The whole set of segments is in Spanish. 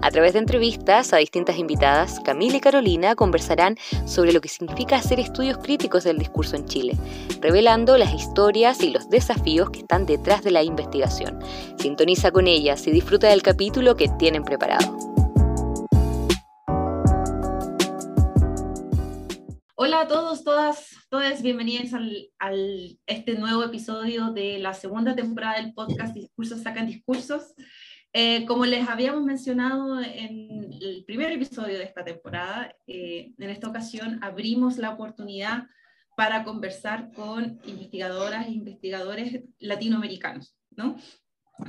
A través de entrevistas a distintas invitadas, Camila y Carolina conversarán sobre lo que significa hacer estudios críticos del discurso en Chile, revelando las historias y los desafíos que están detrás de la investigación. Sintoniza con ellas y disfruta del capítulo que tienen preparado. Hola a todos, todas, todas bienvenidas al, al, este nuevo episodio de la segunda temporada del podcast Discursos Sacan Discursos. Eh, como les habíamos mencionado en el primer episodio de esta temporada, eh, en esta ocasión abrimos la oportunidad para conversar con investigadoras e investigadores latinoamericanos, ¿no?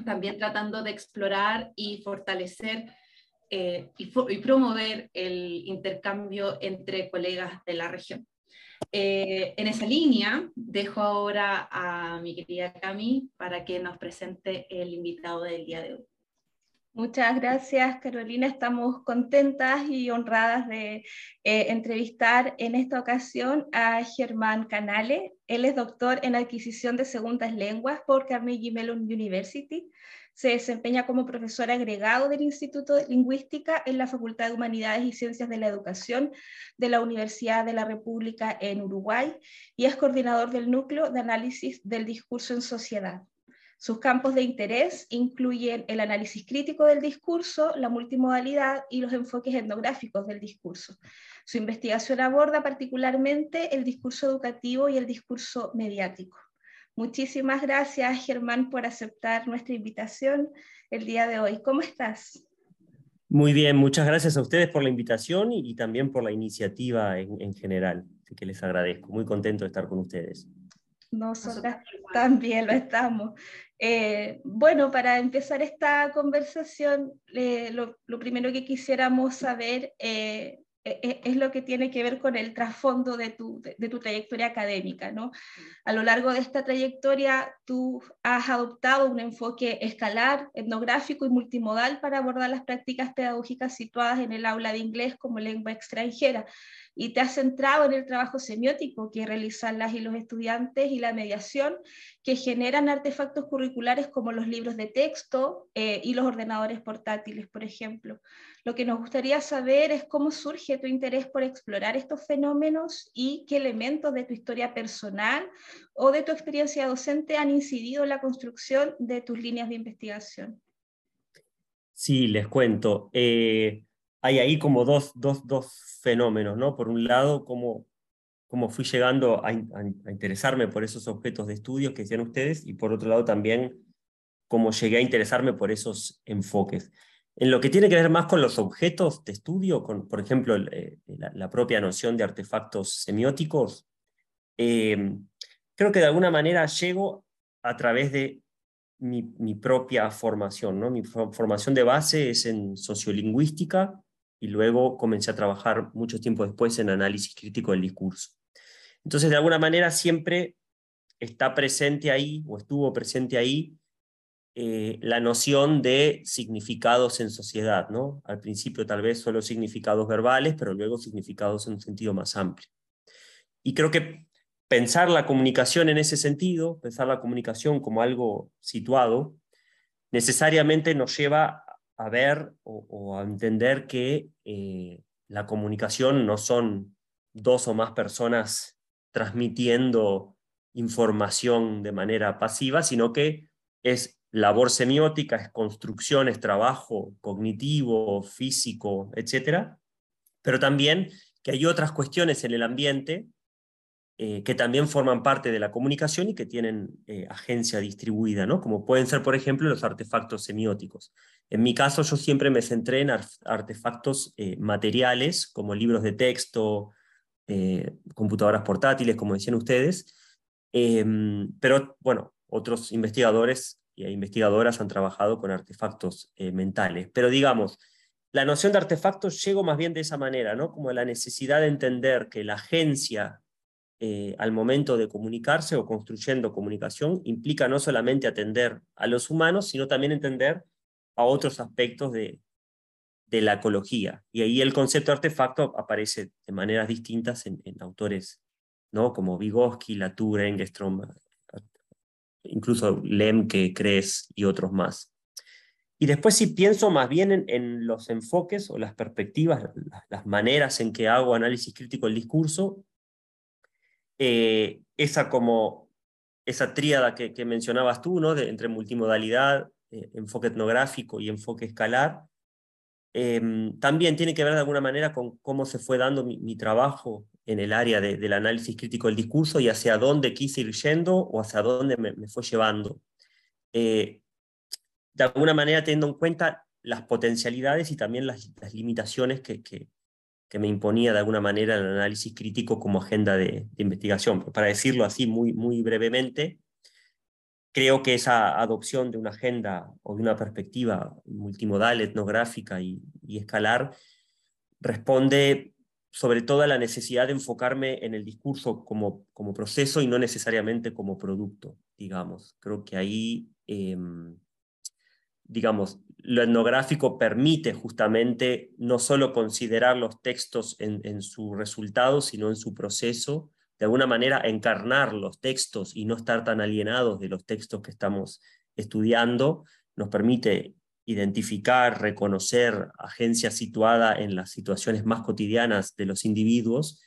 También tratando de explorar y fortalecer eh, y, y, promover el intercambio entre colegas de la región. en esa línea, dejo ahora a mi querida Cami para que nos presente el invitado del día de hoy. Muchas gracias, Carolina. Estamos contentas y honradas de eh, entrevistar en esta ocasión a Germán Canale. Él es doctor en adquisición de segundas lenguas por Carnegie Mellon University. Se desempeña como profesor agregado del Instituto de Lingüística en la Facultad de Humanidades y Ciencias de la Educación de la Universidad de la República en Uruguay y es coordinador del Núcleo de Análisis del Discurso en Sociedad. Sus campos de interés incluyen el análisis crítico del discurso, la multimodalidad y los enfoques etnográficos del discurso. Su investigación aborda particularmente el discurso educativo y el discurso mediático. Muchísimas gracias, Germán, por aceptar nuestra invitación el día de hoy. ¿Cómo estás? Muy bien, muchas gracias a ustedes por la invitación y, también por la iniciativa en, en general, que les agradezco. Muy contento de estar con ustedes. Nosotras también lo estamos. Eh, bueno, para empezar esta conversación, eh, lo, primero que quisiéramos saber eh, e, e, es lo que tiene que ver con el trasfondo de tu, de, tu, trayectoria académica. ¿no? A lo largo de esta trayectoria, tú has adoptado un enfoque escalar, etnográfico y multimodal para abordar las prácticas pedagógicas situadas en el aula de inglés como lengua extranjera y te has centrado en el trabajo semiótico que realizan las y los estudiantes y la mediación que generan artefactos curriculares como los libros de texto eh, y los ordenadores portátiles, por ejemplo. Lo que nos gustaría saber es cómo surge tu interés por explorar estos fenómenos y qué elementos de tu historia personal o de tu experiencia docente han incidido en la construcción de tus líneas de investigación. Sí, les cuento. Eh, hay ahí como dos, dos, dos fenómenos, ¿no? Por un lado, cómo, cómo fui llegando a, interesarme por esos objetos de estudio que decían ustedes, y por otro lado también cómo llegué a interesarme por esos enfoques. En lo que tiene que ver más con los objetos de estudio, con, por ejemplo, eh, la, propia noción de artefactos semióticos, eh, creo que de alguna manera llego a través de mi, mi, propia formación. ¿no? Mi formación de base es en sociolingüística y luego comencé a trabajar mucho tiempo después en análisis crítico del discurso. Entonces, de alguna manera, siempre está presente ahí, o estuvo presente ahí, eh, la noción de significados en sociedad, ¿no? Al principio tal vez solo significados verbales, pero luego significados en un sentido más amplio. Y creo que pensar la comunicación en ese sentido, pensar la comunicación como algo situado, necesariamente nos lleva a ver o, a entender que eh, la comunicación no son dos o más personas transmitiendo información de manera pasiva, sino que es labor semiótica, es construcción, es trabajo cognitivo, físico, etc. Pero también que hay otras cuestiones en el ambiente eh, que también forman parte de la comunicación y que tienen eh, agencia distribuida, ¿no? como pueden ser, por ejemplo, los artefactos semióticos. En mi caso, yo siempre me centré en artefactos eh, materiales, como libros de texto, computadoras portátiles, como decían ustedes, em, pero bueno, otros investigadores e investigadoras han trabajado con artefactos mentales. Pero digamos, la noción de artefactos llegó más bien de esa manera, ¿no? como la necesidad de entender que la agencia eh, al momento de comunicarse o construyendo comunicación implica no solamente atender a los humanos, sino también entender a otros aspectos de, de la ecología. Y ahí el concepto de artefacto aparece de maneras distintas en, autores ¿no? como Vygotsky, Latour, Engstrom, incluso Lemke, Kress y otros más. Y después si pienso más bien en, los enfoques o las perspectivas, las, maneras en que hago análisis crítico del discurso, eh, esa como esa tríada que, mencionabas tú, ¿no? Entre multimodalidad, eh, enfoque etnográfico y enfoque escalar, em, también tiene que ver de alguna manera con cómo se fue dando mi, trabajo en el área del análisis crítico del discurso y hacia dónde quise ir yendo o hacia dónde me, fue llevando. Eh, de alguna manera teniendo en cuenta las potencialidades y también las, limitaciones que, me imponía de alguna manera el análisis crítico como agenda de, investigación. Para decirlo así muy, muy brevemente, creo que esa adopción de una agenda o de una perspectiva multimodal, etnográfica y, escalar responde sobre todo a la necesidad de enfocarme en el discurso como, como proceso y no necesariamente como producto, digamos. Creo que ahí em, digamos, lo etnográfico permite justamente no solo considerar los textos en, su resultado, sino en su proceso, de alguna manera encarnar los textos y no estar tan alienados de los textos que estamos estudiando, nos permite identificar, reconocer agencia situada en las situaciones más cotidianas de los individuos,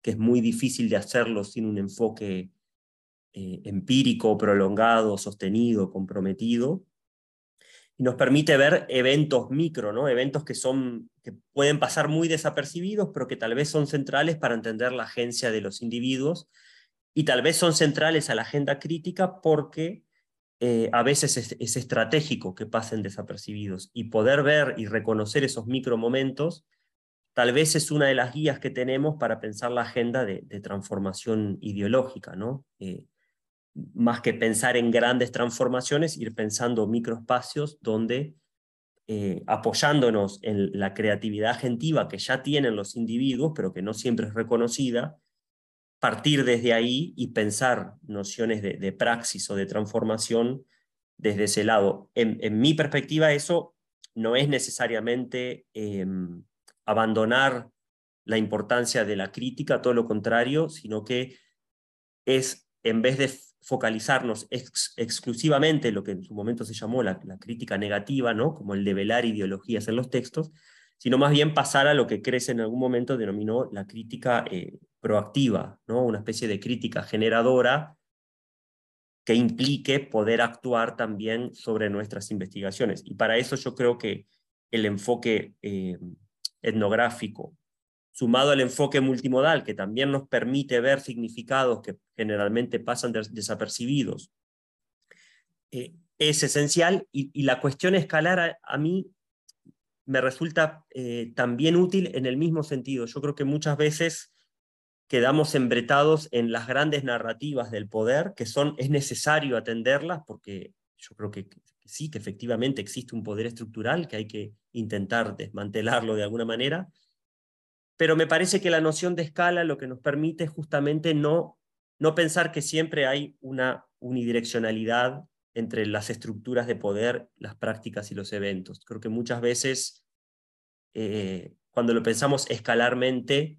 que es muy difícil de hacerlo sin un enfoque eh, empírico, prolongado, sostenido, comprometido nos permite ver eventos micro, ¿no? eventos que, son, que pueden pasar muy desapercibidos, pero que tal vez son centrales para entender la agencia de los individuos y tal vez son centrales a la agenda crítica porque eh, a veces es, estratégico que pasen desapercibidos y poder ver y reconocer esos micro momentos tal vez es una de las guías que tenemos para pensar la agenda de, transformación ideológica, ¿no? Eh, más que pensar en grandes transformaciones, ir pensando microespacios donde, eh, apoyándonos en la creatividad agentiva que ya tienen los individuos, pero que no siempre es reconocida, partir desde ahí y pensar nociones de, praxis o de transformación desde ese lado. En, mi perspectiva, eso no es necesariamente em, abandonar la importancia de la crítica, todo lo contrario, sino que es, en vez de focalizarnos exclusivamente en lo que en su momento se llamó la, crítica negativa, ¿no? como el develar ideologías en los textos, sino más bien pasar a lo que Crece en algún momento denominó la crítica eh, proactiva, ¿no? una especie de crítica generadora que implique poder actuar también sobre nuestras investigaciones. Y para eso yo creo que el enfoque eh, etnográfico sumado al enfoque multimodal, que también nos permite ver significados que generalmente pasan desapercibidos, eh, es esencial y, la cuestión escalar a, mí me resulta eh, también útil en el mismo sentido. Yo creo que muchas veces quedamos embretados en las grandes narrativas del poder, que son, es necesario atenderlas porque yo creo que sí, que efectivamente existe un poder estructural que hay que intentar desmantelarlo de alguna manera, pero me parece que la noción de escala lo que nos permite es justamente no, no pensar que siempre hay una unidireccionalidad entre las estructuras de poder, las prácticas y los eventos. Creo que muchas veces, eh, cuando lo pensamos escalarmente,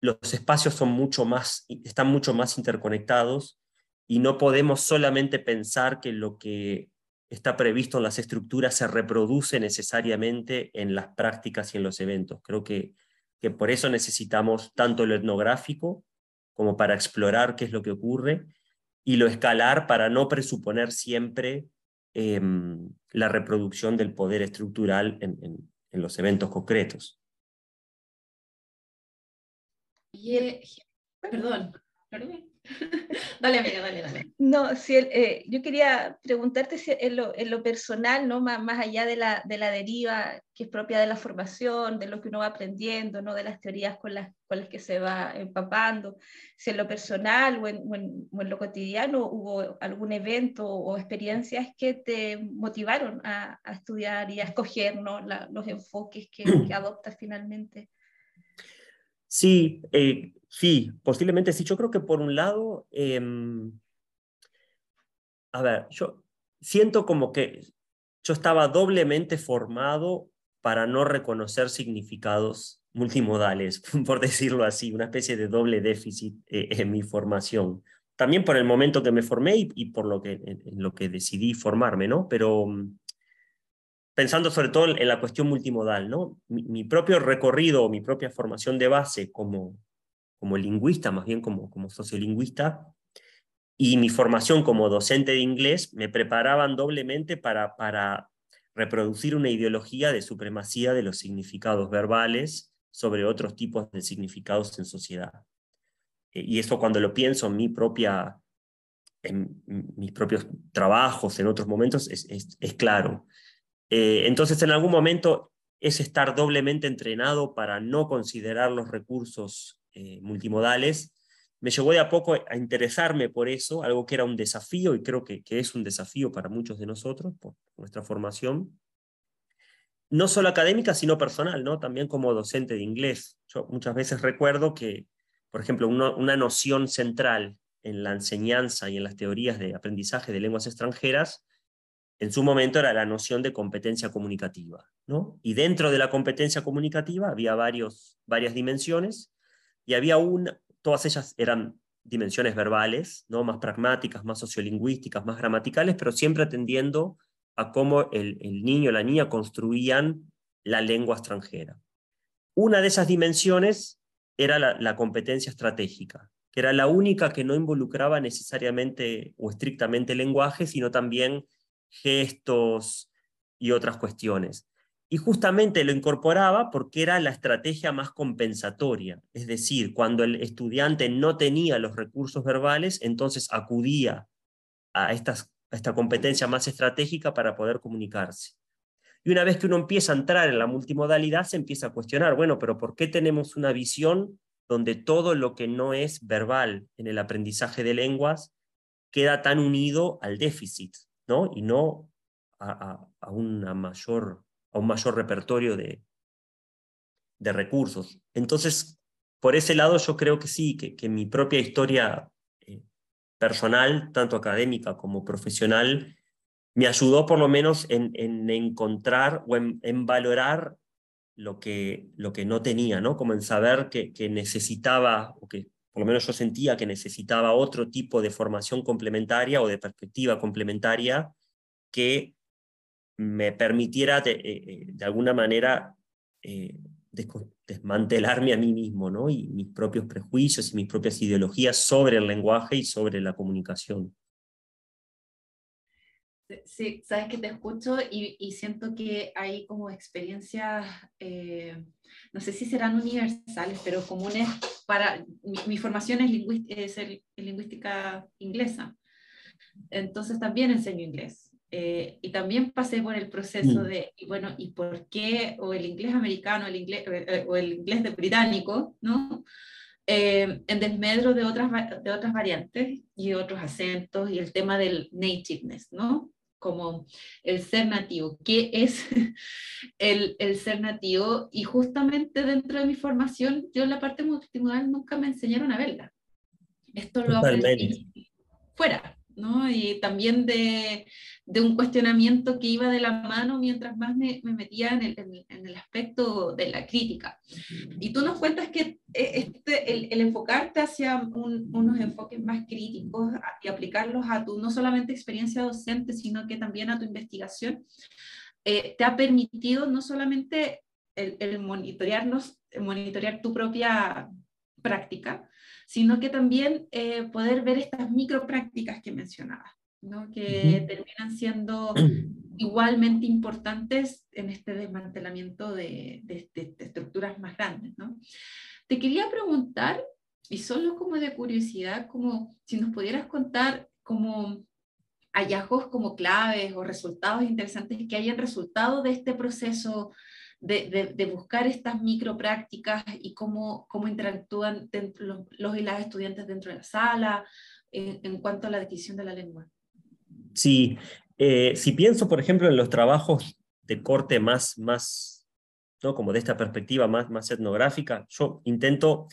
los espacios son mucho más, están mucho más interconectados y no podemos solamente pensar que lo que está previsto en las estructuras se reproduce necesariamente en las prácticas y en los eventos. Creo que que por eso necesitamos tanto lo etnográfico como para explorar qué es lo que ocurre, y lo escalar para no presuponer siempre em, la reproducción del poder estructural en, los eventos concretos. Perdón, perdón. dale, amiga, dale, dale. No, si eh, yo quería preguntarte si en lo, en lo personal, ¿no? Más, más allá de la, de la, deriva que es propia de la formación, de lo que uno va aprendiendo, ¿no? de las teorías con las, con las que se va empapando, si en lo personal o en, o en, lo cotidiano hubo algún evento o experiencias que te motivaron a, a estudiar y a escoger ¿no? los enfoques que, que adoptas finalmente. Sí, eh, Sí, posiblemente sí. Yo creo que por un lado, em, a ver, yo siento como que yo estaba doblemente formado para no reconocer significados multimodales, por decirlo así, una especie de doble déficit eh, en mi formación. También por el momento que me formé y, por lo que, en, lo que decidí formarme, ¿no? Pero mm, pensando sobre todo en la cuestión multimodal, ¿no? Mi, propio recorrido, mi propia formación de base como, como lingüista, más bien como, como sociolingüista, y mi formación como docente de inglés me preparaban doblemente para, para reproducir una ideología de supremacía de los significados verbales sobre otros tipos de significados en sociedad. Eh, y eso cuando lo pienso en, mi propia, en mis propios trabajos, en otros momentos, es, es, claro. Eh, entonces, en algún momento es estar doblemente entrenado para no considerar los recursos eh, multimodales me llevó de a poco a interesarme por eso, algo que era un desafío y creo que, que es un desafío para muchos de nosotros por nuestra formación, no solo académica, sino personal, ¿no? también como docente de inglés. Yo muchas veces recuerdo que, por ejemplo, una noción central en la enseñanza y en las teorías de aprendizaje de lenguas extranjeras, en su momento era la noción de competencia comunicativa. ¿no? Y dentro de la competencia comunicativa había varios, varias dimensiones y había una, todas ellas eran dimensiones verbales, ¿no? más pragmáticas, más sociolingüísticas, más gramaticales, pero siempre atendiendo a cómo el, niño o la niña construían la lengua extranjera. Una de esas dimensiones era la, competencia estratégica, que era la única que no involucraba necesariamente o estrictamente lenguaje, sino también gestos y otras cuestiones y justamente lo incorporaba porque era la estrategia más compensatoria, es decir, cuando el estudiante no tenía los recursos verbales, entonces acudía a, esta competencia más estratégica para poder comunicarse. Y una vez que uno empieza a entrar en la multimodalidad, se empieza a cuestionar, bueno, pero ¿por qué tenemos una visión donde todo lo que no es verbal en el aprendizaje de lenguas queda tan unido al déficit, ¿no? Y no a una mayor a un mayor repertorio de, de recursos. Entonces, por ese lado yo creo que sí, que, mi propia historia eh, personal, tanto académica como profesional, me ayudó por lo menos en, encontrar o en, valorar lo que, lo que no tenía, ¿no? como en saber que, que necesitaba, o que por lo menos yo sentía que necesitaba otro tipo de formación complementaria o de perspectiva complementaria que me permitiera de, eh, eh, alguna manera eh, desmantelarme a mí mismo, ¿no? Y mis propios prejuicios y mis propias ideologías sobre el lenguaje y sobre la comunicación. Sí, sabes que te escucho y, siento que hay como experiencias, no sé si serán universales, pero comunes para, mi, formación es, es lingüística inglesa, entonces también enseño inglés. Eh, y también pasé por el proceso mm. de, y bueno, ¿y por qué o el inglés americano el inglés, eh, o el inglés de británico, ¿no? Eh, en desmedro de otras, de otras variantes y otros acentos y el tema del nativeness, ¿no? Como el ser nativo. ¿Qué es el, el ser nativo? Y justamente dentro de mi formación, yo en la parte multimodal nunca me enseñaron a verla. Esto lo aprendí fuera, ¿no? Y también de, de, un cuestionamiento que iba de la mano mientras más me, me metía en el, en, el, aspecto de la crítica. Y tú nos cuentas que eh, este, el, el enfocarte hacia unos enfoques más críticos y aplicarlos a tu no solamente experiencia docente, sino que también a tu investigación, eh, te ha permitido no solamente el, el monitorearnos, monitorear tu propia práctica, sino que también eh, poder ver estas micro prácticas que mencionaba, ¿no? que terminan siendo igualmente importantes en este desmantelamiento de, de, estructuras más grandes. ¿no? Te quería preguntar, y solo como de curiosidad, como si nos pudieras contar como hallazgos como claves o resultados interesantes que hayan resultado de este proceso de, buscar estas micro prácticas y cómo, cómo interactúan los, y las estudiantes dentro de la sala en, cuanto a la adquisición de la lengua. Sí, eh, si pienso, por ejemplo, en los trabajos de corte más, más ¿no? como de esta perspectiva más, más etnográfica, yo intento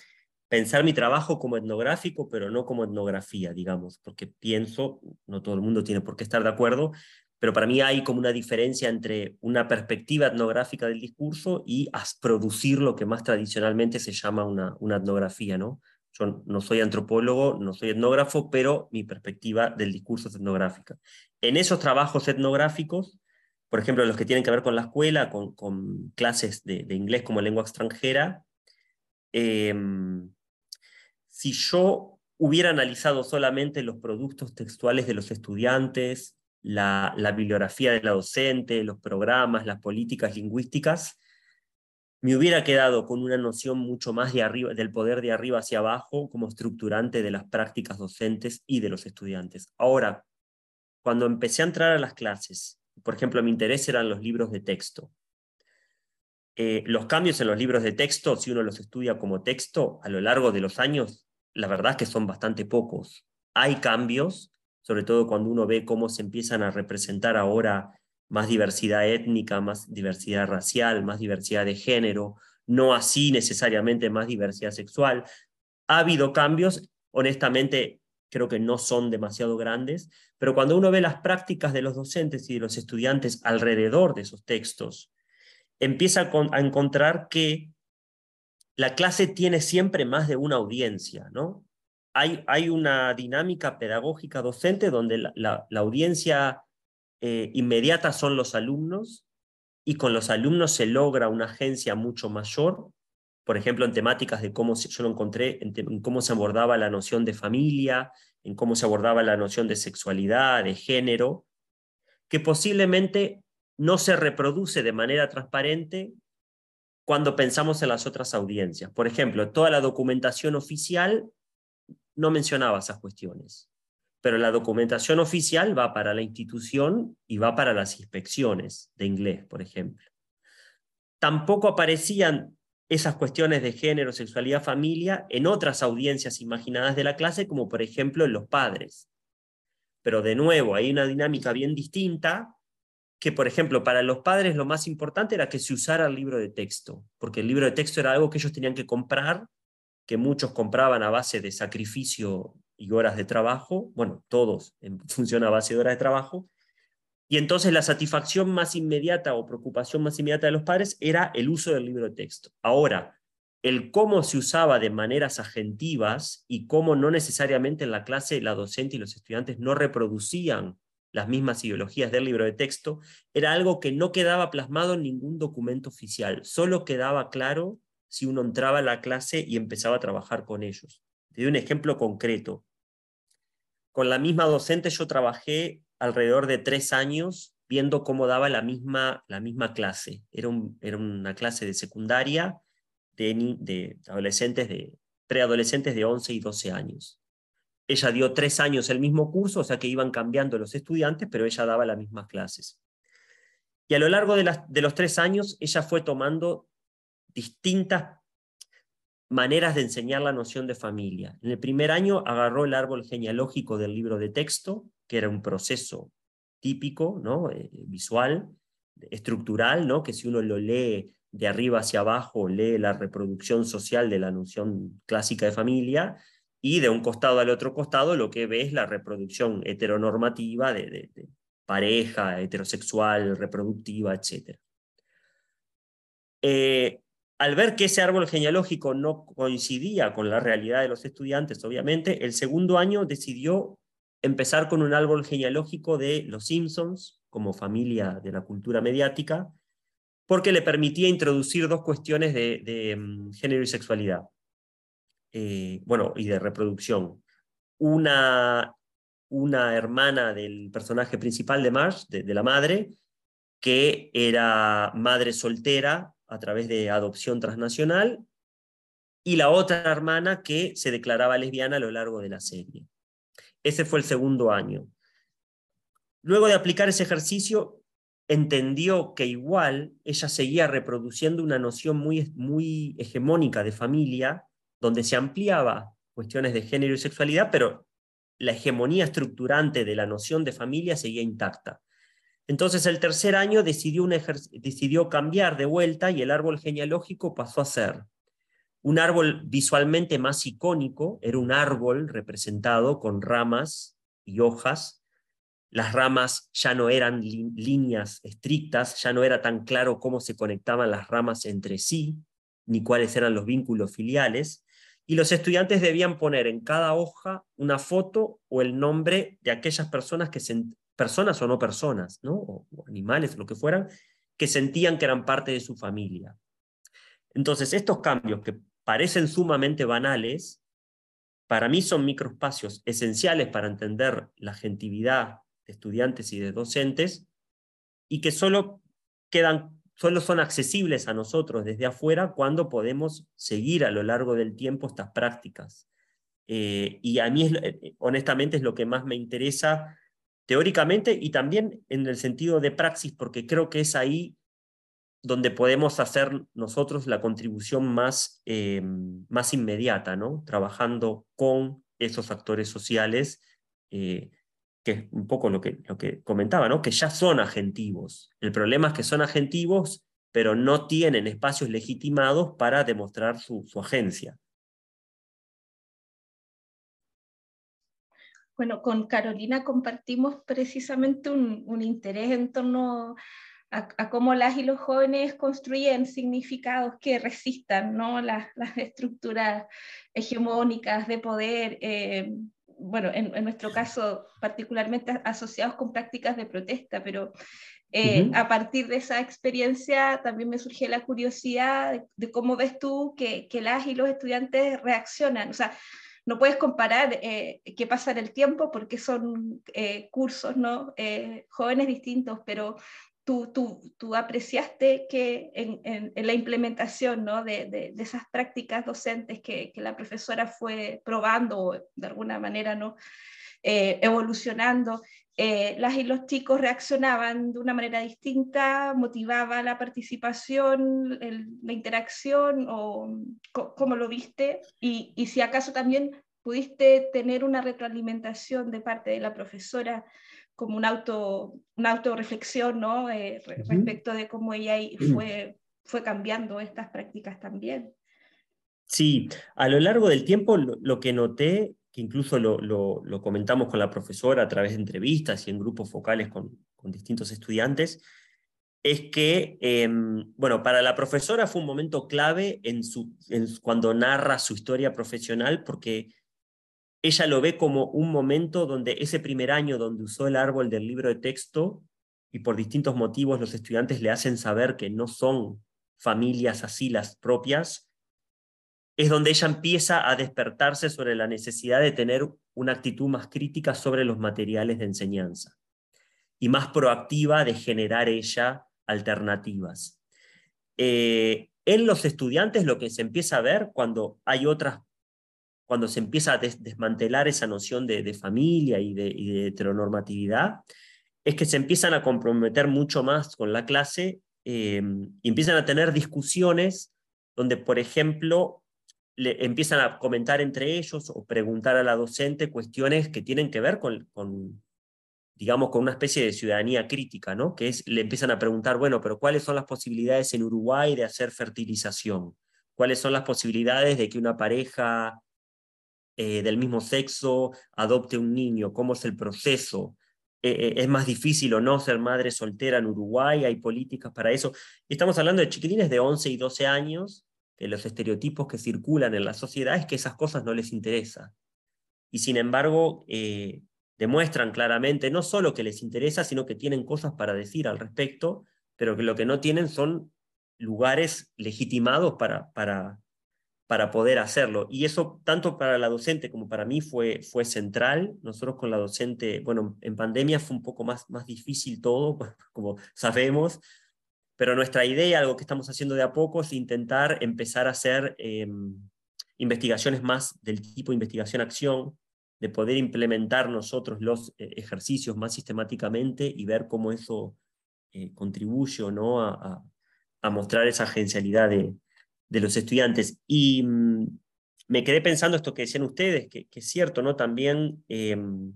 pensar mi trabajo como etnográfico, pero no como etnografía, digamos, porque pienso, no todo el mundo tiene por qué estar de acuerdo, pero para mí hay como una diferencia entre una perspectiva etnográfica del discurso y producir lo que más tradicionalmente se llama una, una etnografía, ¿no? Yo no soy antropólogo, no soy etnógrafo, pero mi perspectiva del discurso es etnográfica. En esos trabajos etnográficos, por ejemplo, los que tienen que ver con la escuela, con, clases de, inglés como lengua extranjera, em, si yo hubiera analizado solamente los productos textuales de los estudiantes, la, la bibliografía de la docente, los programas, las políticas lingüísticas, me hubiera quedado con una noción mucho más de arriba, del poder de arriba hacia abajo como estructurante de las prácticas docentes y de los estudiantes. Ahora, cuando empecé a entrar a las clases, por ejemplo, mi interés eran los libros de texto. Eh, los cambios en los libros de texto, si uno los estudia como texto, a lo largo de los años, la verdad es que son bastante pocos. Hay cambios, sobre todo cuando uno ve cómo se empiezan a representar ahora más diversidad étnica, más diversidad racial, más diversidad de género, no así necesariamente más diversidad sexual. Ha habido cambios, honestamente creo que no son demasiado grandes, pero cuando uno ve las prácticas de los docentes y de los estudiantes alrededor de esos textos, empieza a encontrar que la clase tiene siempre más de una audiencia, ¿no? Hay, hay una dinámica pedagógica docente donde la audiencia eh, inmediata son los alumnos y con los alumnos se logra una agencia mucho mayor, por ejemplo, en temáticas de cómo yo lo encontré, en, cómo se abordaba la noción de familia, en cómo se abordaba la noción de sexualidad, de género, que posiblemente no se reproduce de manera transparente cuando pensamos en las otras audiencias. Por ejemplo, toda la documentación oficial no mencionaba esas cuestiones pero la documentación oficial va para la institución y va para las inspecciones de inglés, por ejemplo. Tampoco aparecían esas cuestiones de género, sexualidad, familia en otras audiencias imaginadas de la clase, como por ejemplo en los padres. Pero de nuevo, hay una dinámica bien distinta, que por ejemplo para los padres lo más importante era que se usara el libro de texto, porque el libro de texto era algo que ellos tenían que comprar, que muchos compraban a base de sacrificio y horas de trabajo, bueno, todos función a base de horas de trabajo, y entonces la satisfacción más inmediata o preocupación más inmediata de los padres era el uso del libro de texto. Ahora, el cómo se usaba de maneras agentivas y cómo no necesariamente en la clase la docente y los estudiantes no reproducían las mismas ideologías del libro de texto, era algo que no quedaba plasmado en ningún documento oficial, solo quedaba claro si uno entraba a la clase y empezaba a trabajar con ellos. Te doy un ejemplo concreto. Con la misma docente yo trabajé alrededor de tres años viendo cómo daba la misma, la misma clase. Era, era una clase de secundaria de, adolescentes, de preadolescentes de 11 y 12 años. Ella dio tres años el mismo curso, o sea que iban cambiando los estudiantes, pero ella daba las mismas clases. Y a lo largo de, de los tres años, ella fue tomando distintas maneras de enseñar la noción de familia. En el primer año agarró el árbol genealógico del libro de texto, que era un proceso típico, ¿no? Eh, visual, estructural, ¿no? que si uno lo lee de arriba hacia abajo, lee la reproducción social de la noción clásica de familia, y de un costado al otro costado lo que ve es la reproducción heteronormativa de, pareja, heterosexual, reproductiva, etc al ver que ese árbol genealógico no coincidía con la realidad de los estudiantes, obviamente, el segundo año decidió empezar con un árbol genealógico de los Simpsons, como familia de la cultura mediática, porque le permitía introducir dos cuestiones de, mm, género y sexualidad, eh, bueno, y de reproducción. Una, una hermana del personaje principal de Marsh, de la madre, que era madre soltera a través de adopción transnacional, y la otra hermana que se declaraba lesbiana a lo largo de la serie. Ese fue el segundo año. Luego de aplicar ese ejercicio, entendió que igual ella seguía reproduciendo una noción muy, muy hegemónica de familia, donde se ampliaba cuestiones de género y sexualidad, pero la hegemonía estructurante de la noción de familia seguía intacta. Entonces el tercer año decidió, decidió cambiar de vuelta y el árbol genealógico pasó a ser un árbol visualmente más icónico era un árbol representado con ramas y hojas. Las ramas ya no eran líneas estrictas, ya no era tan claro cómo se conectaban las ramas entre sí, ni cuáles eran los vínculos filiales. Y los estudiantes debían poner en cada hoja una foto o el nombre de aquellas personas que personas o no personas, ¿no? o, animales, lo que fueran, que sentían que eran parte de su familia. Entonces, estos cambios que parecen sumamente banales, para mí son microespacios esenciales para entender la gentividad de estudiantes y de docentes y que solo quedan solo son accesibles a nosotros desde afuera cuando podemos seguir a lo largo del tiempo estas prácticas. Eh, y a mí, eh, honestamente, es lo que más me interesa teóricamente y también en el sentido de praxis, porque creo que es ahí donde podemos hacer nosotros la contribución más, eh, más inmediata, ¿no? trabajando con esos actores sociales, eh, que es un poco lo que, lo que comentaba, ¿no? que ya son agentivos. El problema es que son agentivos, pero no tienen espacios legitimados para demostrar su, agencia. Bueno, con Carolina compartimos precisamente un, un interés en torno a, cómo las y los jóvenes construyen significados que resistan ¿no? las, las estructuras hegemónicas de poder, eh, bueno, en, nuestro caso particularmente asociados con prácticas de protesta, pero eh, a partir de esa experiencia también me surgió la curiosidad de, cómo ves tú que, que, las y los estudiantes reaccionan, o sea, no puedes comparar eh, qué pasa en el tiempo porque son cursos, ¿no? jóvenes distintos, pero tú, tú, tú apreciaste que en, en, la implementación ¿no? de, de, esas prácticas docentes que, que, la profesora fue probando de alguna manera ¿no? Eh, evolucionando, eh, las y los chicos reaccionaban de una manera distinta, motivaba la participación, la interacción, o cómo lo viste, y, y si acaso también pudiste tener una retroalimentación de parte de la profesora como un auto, una autorreflexión ¿no? Eh, respecto de cómo ella fue, fue cambiando estas prácticas también. Sí, a lo largo del tiempo lo, que noté, que incluso lo, lo, comentamos con la profesora a través de entrevistas y en grupos focales con, con distintos estudiantes, es que, em, bueno, para la profesora fue un momento clave en su, en, cuando narra su historia profesional, porque ella lo ve como un momento donde ese primer año donde usó el árbol del libro de texto y por distintos motivos los estudiantes le hacen saber que no son familias así las propias, es donde ella empieza a despertarse sobre la necesidad de tener una actitud más crítica sobre los materiales de enseñanza y más proactiva de generar ella alternativas. Eh, en los estudiantes lo que se empieza a ver cuando hay otras cuando se empieza a desmantelar esa noción de, familia y de, heteronormatividad, es que se empiezan a comprometer mucho más con la clase em, y empiezan a tener discusiones donde, por ejemplo, le empiezan a comentar entre ellos o preguntar a la docente cuestiones que tienen que ver con, con digamos, con una especie de ciudadanía crítica, ¿no? Que es, le empiezan a preguntar, bueno, pero ¿cuáles son las posibilidades en Uruguay de hacer fertilización? ¿Cuáles son las posibilidades de que una pareja eh, del mismo sexo adopte un niño, cómo es el proceso. Eh, eh, ¿Es más difícil o no ser madre soltera en Uruguay? ¿Hay políticas para eso? Estamos hablando de chiquilines de 11 y 12 años, que los estereotipos que circulan en la sociedad es que esas cosas no les interesan. Y sin embargo, demuestran claramente no solo que les interesa, sino que tienen cosas para decir al respecto, pero que lo que no tienen son lugares legitimados para, para poder hacerlo. Y eso, tanto para la docente como para mí, fue, fue central. Nosotros con la docente, bueno, en pandemia fue un poco más, más difícil todo, como sabemos, pero nuestra idea, algo que estamos haciendo de a poco, es intentar empezar a hacer em, investigaciones más del tipo investigación-acción, de poder implementar nosotros los eh, ejercicios más sistemáticamente y ver cómo eso eh, contribuye ¿no? a, a mostrar esa agencialidad de, de los estudiantes. Y mm, me quedé pensando esto que decían ustedes, que, es cierto, ¿no? También em,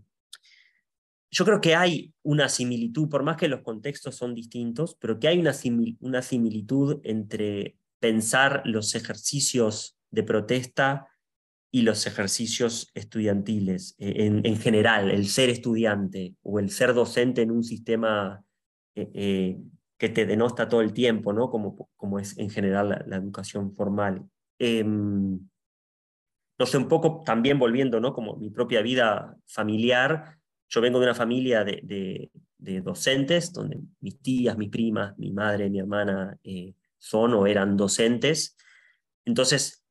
yo creo que hay una similitud, por más que los contextos son distintos, pero que hay una, similitud entre pensar los ejercicios de protesta y los ejercicios estudiantiles eh, en, general, el ser estudiante o el ser docente en un sistema eh, eh, que te denosta todo el tiempo, ¿no? como, como es en general la, educación formal. Em, no sé, un poco también volviendo, ¿no? como mi propia vida familiar, yo vengo de una familia de, docentes, donde mis tías, mis primas, mi madre, mi hermana son o eran docentes. Entonces,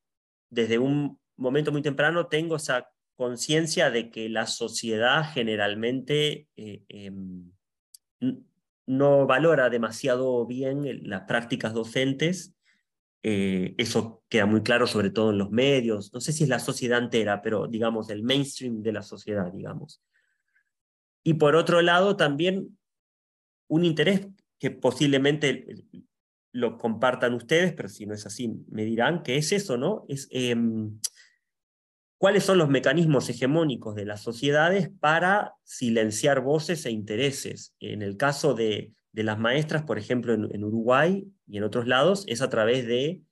desde un momento muy temprano tengo esa conciencia de que la sociedad generalmente eh, em, no valora demasiado bien las prácticas docentes. Eh, eso queda muy claro sobre todo en los medios. No sé si es la sociedad entera, pero digamos el mainstream de la sociedad, digamos. Y por otro lado, también un interés que posiblemente lo compartan ustedes, pero si no es así, me dirán que es eso, ¿no? Es em, cuáles son los mecanismos hegemónicos de las sociedades para silenciar voces e intereses. En el caso de, las maestras, por ejemplo, en, Uruguay y en otros lados, es a través de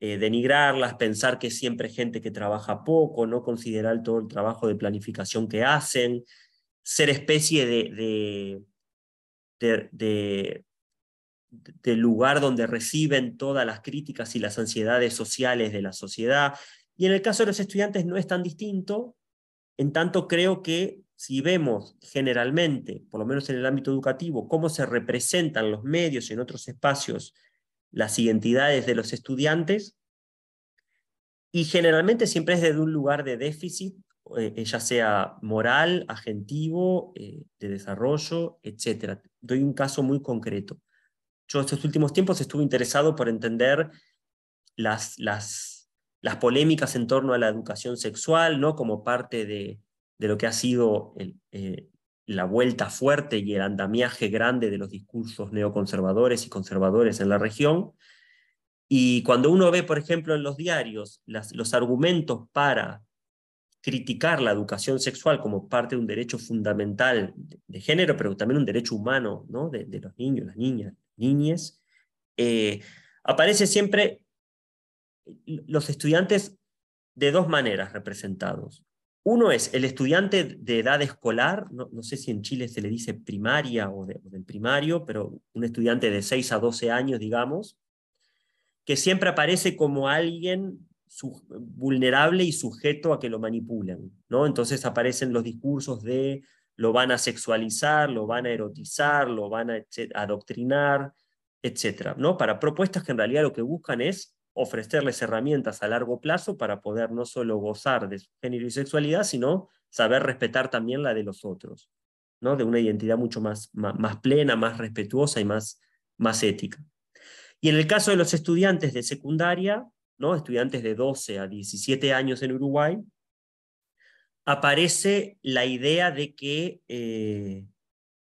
eh, denigrarlas, pensar que siempre gente que trabaja poco, no considerar todo el trabajo de planificación que hacen, ser especie de, de lugar donde reciben todas las críticas y las ansiedades sociales de la sociedad. Y en el caso de los estudiantes no es tan distinto, en tanto creo que si vemos generalmente, por lo menos en el ámbito educativo, cómo se representan los medios en otros espacios las identidades de los estudiantes, y generalmente siempre es desde un lugar de déficit, eh, ya sea moral, agentivo, eh, de desarrollo, etc. Doy un caso muy concreto yo estos últimos tiempos estuve interesado por entender las, las, las polémicas en torno a la educación sexual, ¿no? como parte de, de lo que ha sido eh, la vuelta fuerte y el andamiaje grande de los discursos neoconservadores y conservadores en la región. Y cuando uno ve, por ejemplo, en los diarios los argumentos para criticar la educación sexual como parte de un derecho fundamental de, género, pero también un derecho humano ¿no? de, de los niños, las niñas, niñes, eh, aparece siempre los estudiantes de dos maneras representados. Uno es el estudiante de edad escolar, no, sé si en Chile se le dice primaria o, del primario, pero un estudiante de 6 a 12 años, digamos, que siempre aparece como alguien vulnerable y sujeto a que lo manipulen. ¿no? Entonces aparecen los discursos de lo van a sexualizar, lo van a erotizar, lo van a adoctrinar, etc. ¿no? Para propuestas que en realidad lo que buscan es ofrecerles herramientas a largo plazo para poder no solo gozar de su género y sexualidad, sino saber respetar también la de los otros, ¿no? de una identidad mucho más, más, plena, más respetuosa y más, más ética. Y en el caso de los estudiantes de secundaria, ¿no? estudiantes de 12 a 17 años en Uruguay, aparece la idea de que, eh,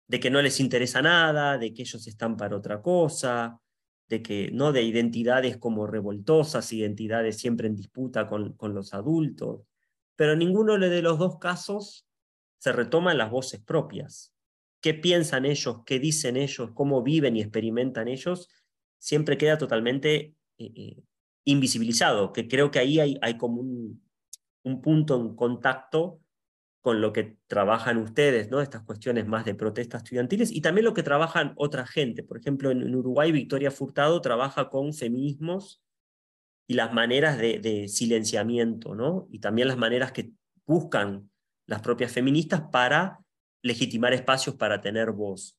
de que no les interesa nada, de que ellos están para otra cosa, de que no de identidades como revoltosas, identidades siempre en disputa con, con los adultos, pero ninguno de los dos casos se retoman las voces propias. ¿Qué piensan ellos? ¿Qué dicen ellos? ¿Cómo viven y experimentan ellos? Siempre queda totalmente eh, eh, invisibilizado, que creo que ahí hay, hay como un, un punto en contacto con lo que trabajan ustedes, ¿no? estas cuestiones más de protestas estudiantiles, y también lo que trabajan otra gente. Por ejemplo, en, Uruguay, Victoria Furtado trabaja con feminismos y las maneras de, silenciamiento, ¿no? y también las maneras que buscan las propias feministas para legitimar espacios para tener voz.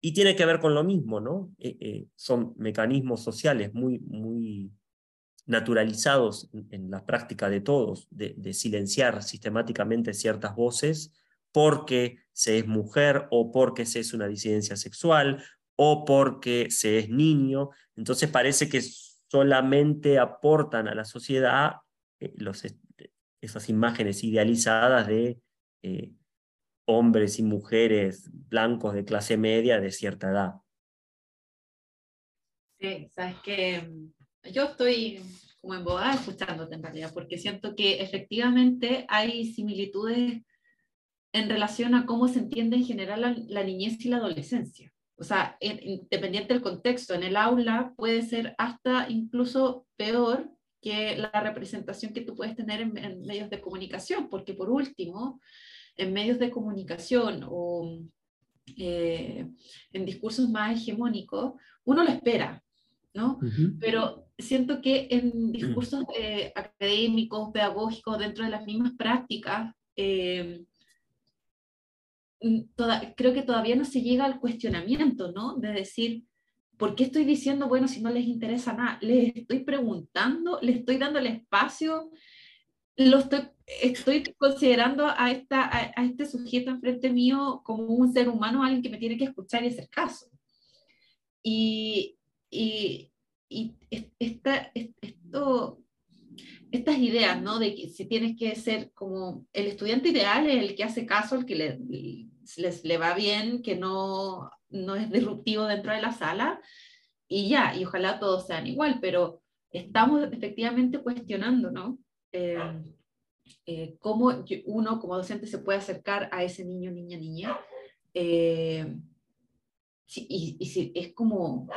Y tiene que ver con lo mismo, ¿no? Eh, eh, son mecanismos sociales muy, muy naturalizados en la práctica de todos, de, silenciar sistemáticamente ciertas voces porque se es mujer o porque se es una disidencia sexual o porque se es niño. Entonces parece que solamente aportan a la sociedad eh, los, esas imágenes idealizadas de eh, hombres y mujeres blancos de clase media de cierta edad. Sí, sabes que yo estoy como embobada escuchándote en realidad, porque siento que efectivamente hay similitudes en relación a cómo se entiende en general la, niñez y la adolescencia. O sea, independiente del contexto, en el aula puede ser hasta incluso peor que la representación que tú puedes tener en, medios de comunicación, porque por último, en medios de comunicación o eh, en discursos más hegemónicos, uno lo espera, ¿no? Pero siento que en discursos eh, académicos, pedagógicos, dentro de las mismas prácticas, eh, creo que todavía no se llega al cuestionamiento, ¿no? De decir, ¿por qué estoy diciendo, bueno, si no les interesa nada? Les estoy preguntando, les estoy dando el espacio, lo estoy, estoy considerando a, esta, a, este sujeto enfrente mío como un ser humano, alguien que me tiene que escuchar y hacer caso. Y, y, y esta, esto, estas ideas, ¿no? De que si tienes que ser como el estudiante ideal, el que hace caso, el que le, les, le va bien, que no, no es disruptivo dentro de la sala, y ya, y ojalá todos sean igual, pero estamos efectivamente cuestionando, ¿no? Eh, eh, cómo uno como docente se puede acercar a ese niño, niña, niña. Eh, y, y si es como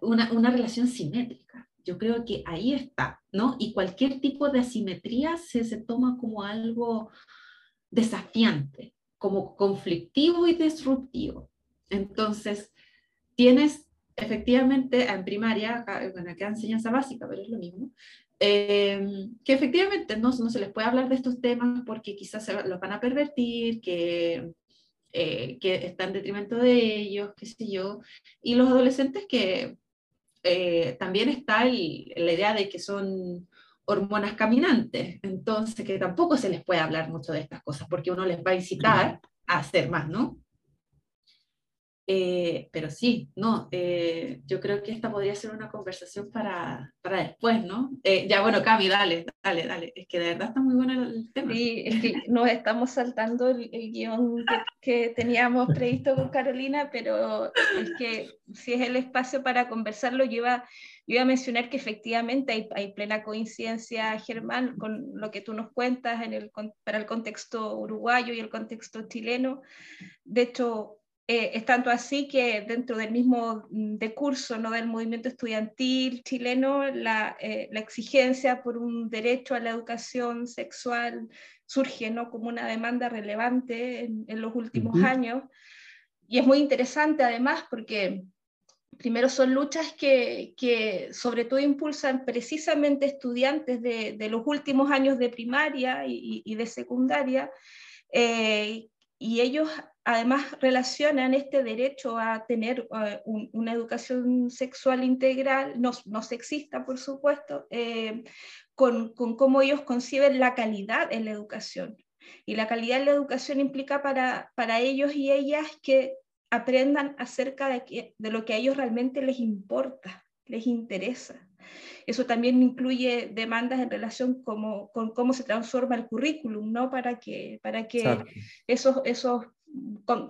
una, una, relación simétrica. Yo creo que ahí está, ¿no? Y cualquier tipo de asimetría se, se toma como algo desafiante, como conflictivo y disruptivo. Entonces, tienes efectivamente en primaria, bueno, acá enseñanza básica, pero es lo mismo, eh, que efectivamente no, no, se les puede hablar de estos temas porque quizás se los van a pervertir, que, eh, que está en detrimento de ellos, qué sé yo, y los adolescentes que eh, también está la idea de que son hormonas caminantes, entonces que tampoco se les puede hablar mucho de estas cosas porque uno les va a incitar a hacer más, ¿no? Eh, pero sí, no, eh, yo creo que esta podría ser una conversación para, para después, ¿no? Eh, ya, bueno, Cami, dale, dale, dale. Es que de verdad está muy bueno el, tema. Sí, es que nos estamos saltando el, guion que, teníamos previsto con Carolina, pero es que si es el espacio para conversarlo, yo iba, a mencionar que efectivamente hay, hay, plena coincidencia, Germán, con lo que tú nos cuentas en el, para el contexto uruguayo y el contexto chileno. De hecho, eh, es tanto así que dentro del mismo mm, decurso ¿no? del movimiento estudiantil chileno, la, eh, la, exigencia por un derecho a la educación sexual surge ¿no? como una demanda relevante en, en los últimos años. Y es muy interesante además porque primero son luchas que, que sobre todo impulsan precisamente estudiantes de, de, los últimos años de primaria y, y de secundaria, eh, y ellos además relacionan este derecho a tener eh, una educación sexual integral, no, no sexista por supuesto, eh, con, con, cómo ellos conciben la calidad en la educación. Y la calidad en la educación implica para, para ellos y ellas que aprendan acerca de, de lo que a ellos realmente les importa, les interesa. Eso también incluye demandas en relación como, con cómo se transforma el currículum, ¿no? Para que, para que esos, esos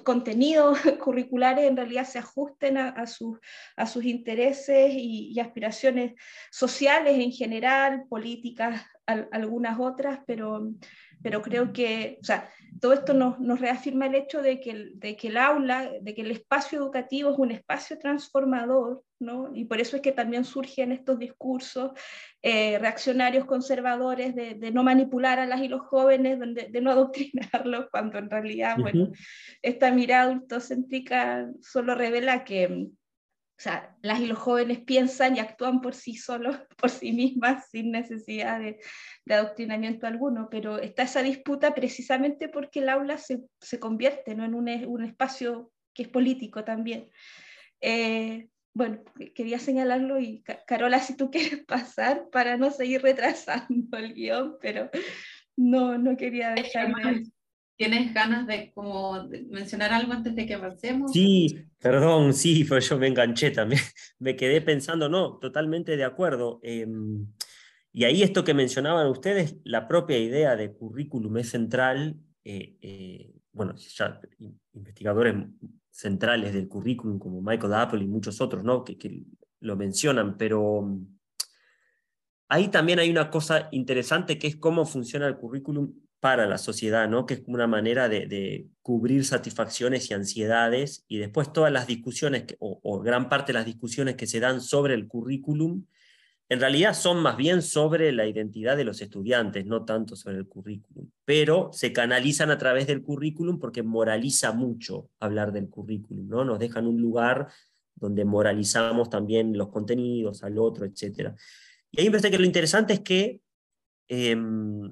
contenidos curriculares en realidad se ajusten a, sus, a sus intereses y, aspiraciones sociales en general, políticas algunas otras, pero, pero creo que o sea, todo esto nos, nos, reafirma el hecho de que, de que el aula, de que el espacio educativo es un espacio transformador, ¿no? y por eso es que también surgen estos discursos eh, reaccionarios conservadores de, de, no manipular a las y los jóvenes, de, de no adoctrinarlos, cuando en realidad, bueno, esta mirada adultocéntrica solo revela que o sea, las y los jóvenes piensan y actúan por sí solos, por sí mismas, sin necesidad de, de adoctrinamiento alguno, pero está esa disputa precisamente porque el aula se, se convierte ¿no? en un, un, espacio que es político también. Eh, bueno, quería señalarlo y Carola, si tú quieres pasar para no seguir retrasando el guion, pero no, no quería dejarme... ¿Tienes ganas de, como, mencionar algo antes de que avancemos? Sí, perdón, sí, pero yo me enganché también. Me quedé pensando, no, totalmente de acuerdo. Em, y ahí esto que mencionaban ustedes, la propia idea de currículum es central. Eh, eh, bueno, ya investigadores centrales del currículum como Michael Apple y muchos otros, ¿no? que, que lo mencionan, pero ahí también hay una cosa interesante que es cómo funciona el currículum para la sociedad, ¿no? que es una manera de, cubrir satisfacciones y ansiedades, y después todas las discusiones, o, gran parte de las discusiones que se dan sobre el currículum, en realidad son más bien sobre la identidad de los estudiantes, no tanto sobre el currículum, pero se canalizan a través del currículum porque moraliza mucho hablar del currículum, ¿no? Nos dejan un lugar donde moralizamos también los contenidos al otro, etc. Y ahí me parece que lo interesante es que em,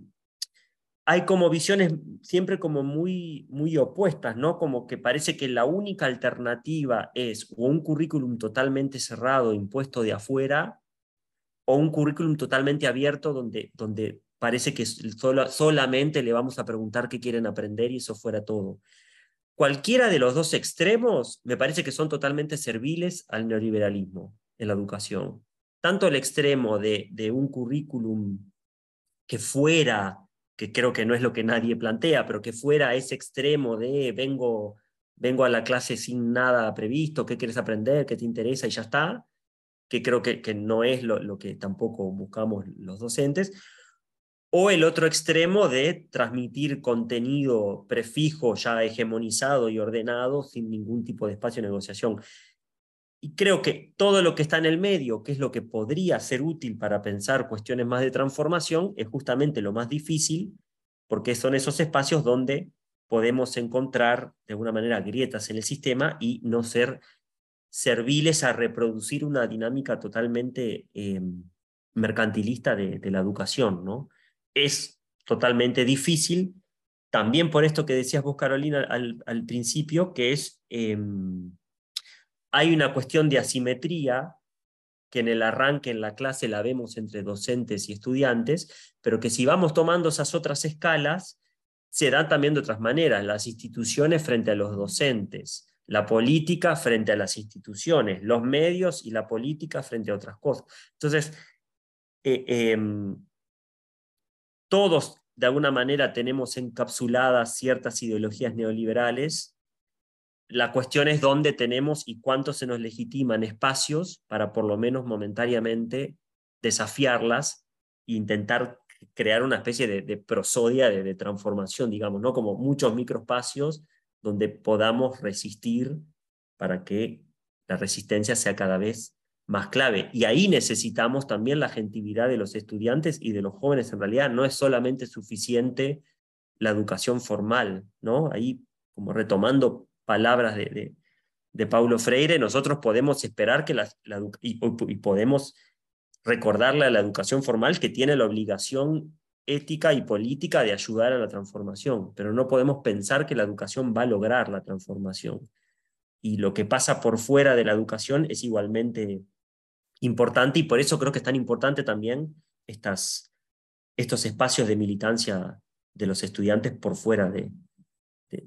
hay como visiones siempre como muy, muy opuestas, ¿no? Como que parece que la única alternativa es o un currículum totalmente cerrado, impuesto de afuera, o un currículum totalmente abierto donde, donde parece que solo, solamente le vamos a preguntar qué quieren aprender y eso fuera todo. Cualquiera de los dos extremos me parece que son totalmente serviles al neoliberalismo en la educación. Tanto el extremo de, de un currículum que fuera, que creo que no es lo que nadie plantea, pero que fuera ese extremo de vengo, vengo a la clase sin nada previsto, qué quieres aprender, qué te interesa y ya está, que creo que, que no es lo, lo, que tampoco buscamos los docentes, o el otro extremo de transmitir contenido prefijo ya hegemonizado y ordenado sin ningún tipo de espacio de negociación. Y creo que todo lo que está en el medio, que es lo que podría ser útil para pensar cuestiones más de transformación, es justamente lo más difícil, porque son esos espacios donde podemos encontrar de alguna manera grietas en el sistema y no ser serviles a reproducir una dinámica totalmente eh, mercantilista de, la educación. ¿no? Es totalmente difícil, también por esto que decías vos, Carolina, al, principio, que es, eh, hay una cuestión de asimetría que en el arranque en la clase la vemos entre docentes y estudiantes, pero que si vamos tomando esas otras escalas, se dan también de otras maneras, las instituciones frente a los docentes, la política frente a las instituciones, los medios y la política frente a otras cosas. Entonces, eh, eh, todos de alguna manera tenemos encapsuladas ciertas ideologías neoliberales. La cuestión es dónde tenemos y cuánto se nos legitiman espacios para por lo menos momentáneamente desafiarlas e intentar crear una especie de, de prosodia de, de, transformación, digamos, ¿no? como muchos microespacios donde podamos resistir para que la resistencia sea cada vez más clave. Y ahí necesitamos también la gentilidad de los estudiantes y de los jóvenes. En realidad no es solamente suficiente la educación formal, ¿no? Ahí, como retomando palabras de, de, Paulo Freire, nosotros podemos esperar que la y, y podemos recordarle a la educación formal que tiene la obligación ética y política de ayudar a la transformación, pero no podemos pensar que la educación va a lograr la transformación. Y lo que pasa por fuera de la educación es igualmente importante y por eso creo que es tan importante también estas, estos espacios de militancia de los estudiantes por fuera de,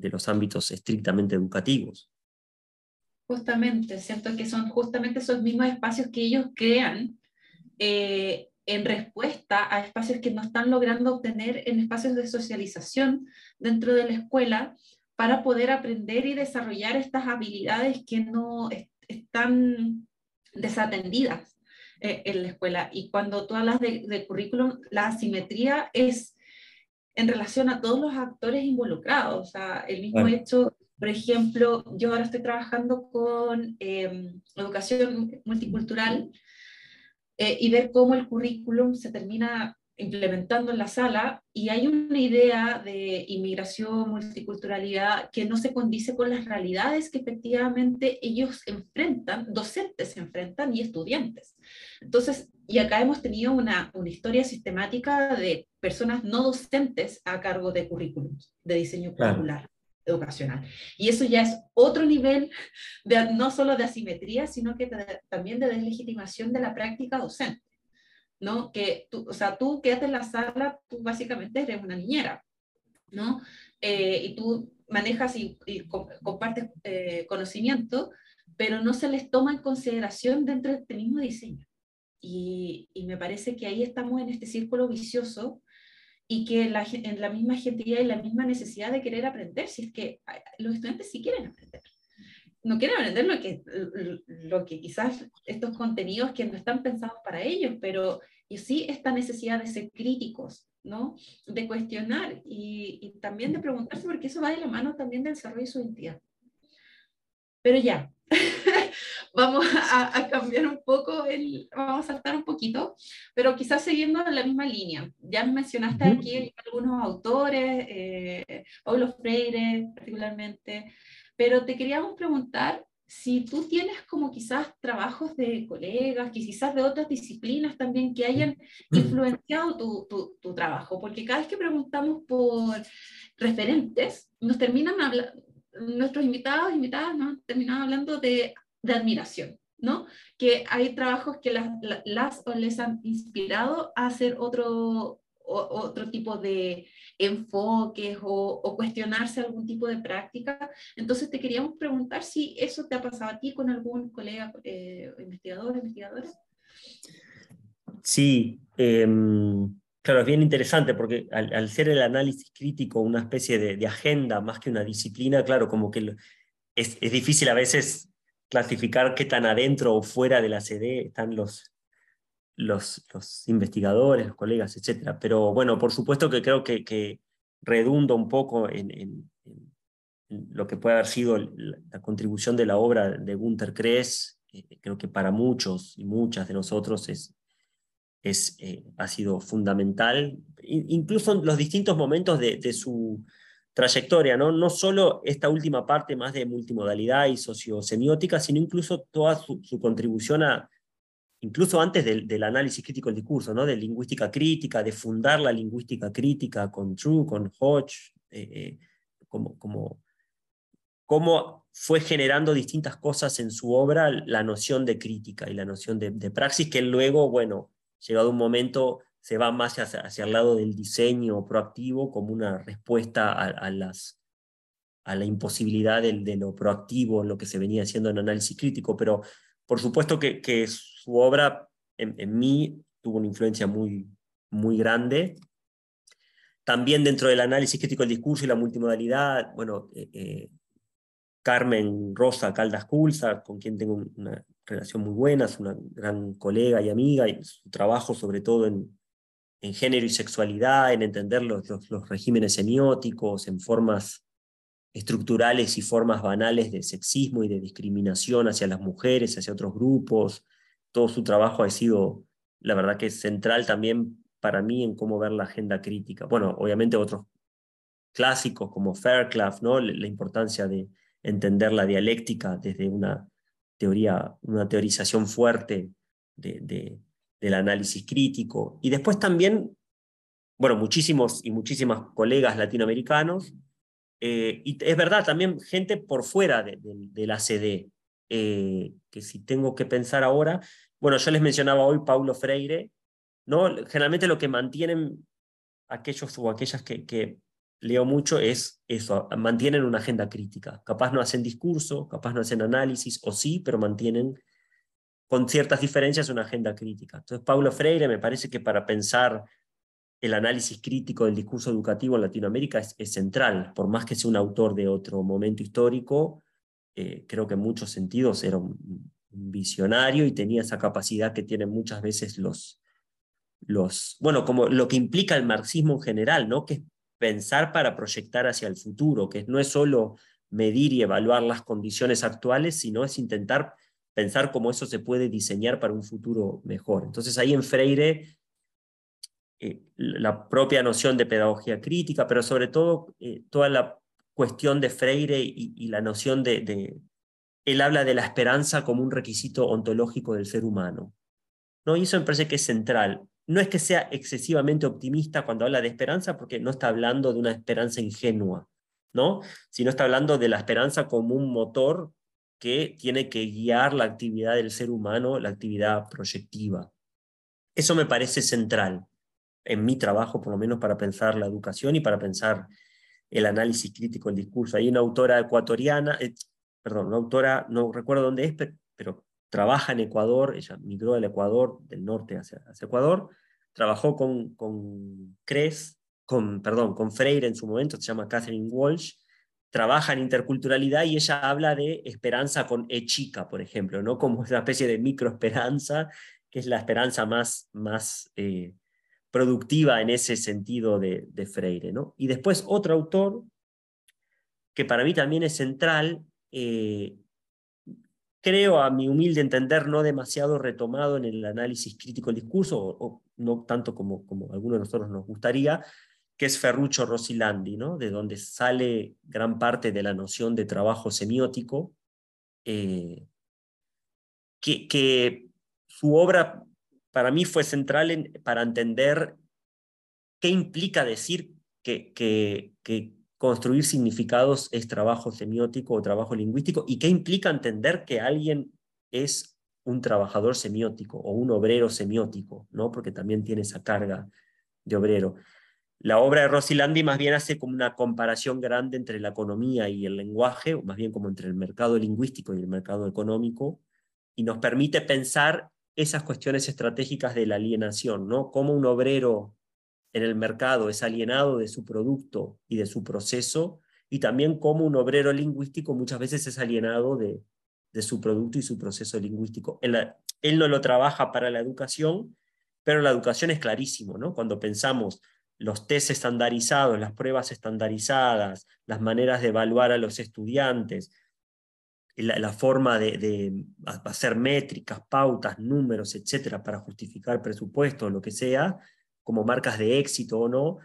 los ámbitos estrictamente educativos. Justamente, siento que son justamente esos mismos espacios que ellos crean eh, en respuesta a espacios que no están logrando obtener en espacios de socialización dentro de la escuela para poder aprender y desarrollar estas habilidades que no est están desatendidas eh, en la escuela. Y cuando tú hablas de, de, currículum, la asimetría es en relación a todos los actores involucrados. O sea, el mismo bueno. hecho, por ejemplo, yo ahora estoy trabajando con eh, educación multicultural eh, y ver cómo el currículum se termina implementando en la sala y hay una idea de inmigración, multiculturalidad que no se condice con las realidades que efectivamente ellos enfrentan, docentes enfrentan y estudiantes. Entonces, y acá hemos tenido una, una historia sistemática de personas no docentes a cargo de currículums de diseño curricular. Claro educacional. Y eso ya es otro nivel de, no solo de asimetría, sino que también de deslegitimación de la práctica docente. ¿no? Que tú, o sea, tú quédate en la sala, tú básicamente eres una niñera, ¿no? Eh, y tú manejas y, y compartes eh, conocimiento, pero no se les toma en consideración dentro de este mismo diseño. Y, me parece que ahí estamos en este círculo vicioso y que la, en la misma gente y la misma necesidad de querer aprender, si es que los estudiantes sí quieren aprender. No quieren aprender lo que, lo que quizás estos contenidos que no están pensados para ellos, pero y sí esta necesidad de ser críticos, ¿no? De cuestionar y, y también de preguntarse, porque eso va de la mano también del desarrollo de su identidad. Pero ya, vamos a, cambiar un poco, el, vamos a saltar un poquito, pero quizás siguiendo en la misma línea. Ya mencionaste aquí algunos autores, eh, Paulo Freire particularmente, pero te queríamos preguntar si tú tienes como quizás trabajos de colegas, que quizás de otras disciplinas también que hayan influenciado tu, tu, tu trabajo, porque cada vez que preguntamos por referentes, nos terminan hablando, nuestros invitados, invitadas, ¿no? terminan hablando de, de, admiración, ¿no? Que hay trabajos que las, o les han inspirado a hacer otro, otro tipo de enfoques o, cuestionarse algún tipo de práctica. Entonces te queríamos preguntar si eso te ha pasado a ti con algún colega eh, investigador, investigadora. Sí, em, claro, es bien interesante porque al, ser el análisis crítico una especie de, agenda más que una disciplina, claro, como que es difícil a veces clasificar qué tan adentro o fuera de la CD están los, los, investigadores, los colegas, etc. Pero bueno, por supuesto que creo que, que redunda un poco en, lo que puede haber sido la, contribución de la obra de Gunther Kress. Eh, creo que para muchos y muchas de nosotros es, es, eh, ha sido fundamental, incluso en los distintos momentos de, su trayectoria, ¿no? no solo esta última parte más de multimodalidad y sociosemiótica, sino incluso toda su, contribución a, incluso antes del, análisis crítico del discurso, ¿no? de lingüística crítica, de fundar la lingüística crítica con True, con Hodge, eh, eh, como, como, cómo fue generando distintas cosas en su obra la noción de crítica y la noción de, praxis, que luego, bueno, llegado un momento, se va más hacia, hacia, el lado del diseño proactivo como una respuesta a, las, a la imposibilidad de, de, lo proactivo en lo que se venía haciendo en análisis crítico, pero por supuesto que, su obra en, mí tuvo una influencia muy, muy grande. También dentro del análisis crítico del discurso y la multimodalidad, bueno, eh, eh, Carmen Rosa Caldas Culza, con quien tengo una relación muy buena, es una gran colega y amiga, y su trabajo sobre todo en, en género y sexualidad, en entender los, los, regímenes semióticos, en formas estructurales y formas banales de sexismo y de discriminación hacia las mujeres, hacia otros grupos. Todo su trabajo ha sido, la verdad que es central también para mí en cómo ver la agenda crítica. Bueno, obviamente otros clásicos como Fairclough, ¿no? la importancia de entender la dialéctica desde una teoría, una teorización fuerte de, del análisis crítico. Y después también, bueno, muchísimos y muchísimas colegas latinoamericanos eh, y es verdad, también gente por fuera de, la CD, eh, que si tengo que pensar ahora, bueno, yo les mencionaba hoy Paulo Freire, ¿no? Generalmente lo que mantienen aquellos o aquellas que, que leo mucho es eso, mantienen una agenda crítica. Capaz no hacen discurso, capaz no hacen análisis, o sí, pero mantienen con ciertas diferencias una agenda crítica. Entonces, Paulo Freire me parece que para pensar el análisis crítico del discurso educativo en Latinoamérica es, central, por más que sea un autor de otro momento histórico, eh, creo que en muchos sentidos era un, visionario y tenía esa capacidad que tienen muchas veces los, los, bueno, como lo que implica el marxismo en general, ¿no? que es pensar para proyectar hacia el futuro, que no es solo medir y evaluar las condiciones actuales, sino es intentar pensar cómo eso se puede diseñar para un futuro mejor. Entonces ahí en Freire eh, la propia noción de pedagogía crítica, pero sobre todo eh, toda la cuestión de Freire y, la noción de, Él habla de la esperanza como un requisito ontológico del ser humano. ¿no? Y eso me parece que es central. No es que sea excesivamente optimista cuando habla de esperanza, porque no está hablando de una esperanza ingenua, ¿no? sino está hablando de la esperanza como un motor que tiene que guiar la actividad del ser humano, la actividad proyectiva. Eso me parece central en mi trabajo, por lo menos para pensar la educación y para pensar el análisis crítico del discurso. Hay una autora ecuatoriana, eh, perdón, una autora, no recuerdo dónde es, pero, trabaja en Ecuador, ella migró del Ecuador, del norte hacia, Ecuador, trabajó con, con Cres, con, perdón, con Freire en su momento, se llama Catherine Walsh, trabaja en interculturalidad y ella habla de esperanza con E chica, por ejemplo, ¿no? como una especie de microesperanza, que es la esperanza más, más eh, productiva en ese sentido de, Freire. ¿no? Y después otro autor que para mí también es central, eh, creo, a mi humilde entender, no demasiado retomado en el análisis crítico del discurso, o, no tanto como, como a algunos de nosotros nos gustaría, que es Ferruccio Rosilandi, ¿no? de donde sale gran parte de la noción de trabajo semiótico, eh, que, su obra para mí fue central en, para entender qué implica decir que, que, que construir significados es trabajo semiótico o trabajo lingüístico y qué implica entender que alguien es un trabajador semiótico o un obrero semiótico, ¿no? porque también tiene esa carga de obrero. La obra de Rosilandi más bien hace como una comparación grande entre la economía y el lenguaje, o más bien como entre el mercado lingüístico y el mercado económico, y nos permite pensar esas cuestiones estratégicas de la alienación, ¿no? Cómo un obrero en el mercado es alienado de su producto y de su proceso, y también como un obrero lingüístico muchas veces es alienado de, de su producto y su proceso lingüístico. Él, él, no lo trabaja para la educación, pero la educación es clarísimo, ¿no? Cuando pensamos los test estandarizados, las pruebas estandarizadas, las maneras de evaluar a los estudiantes, la, forma de, de, hacer métricas, pautas, números, etcétera, para justificar presupuestos, lo que sea, como marcas de éxito o no,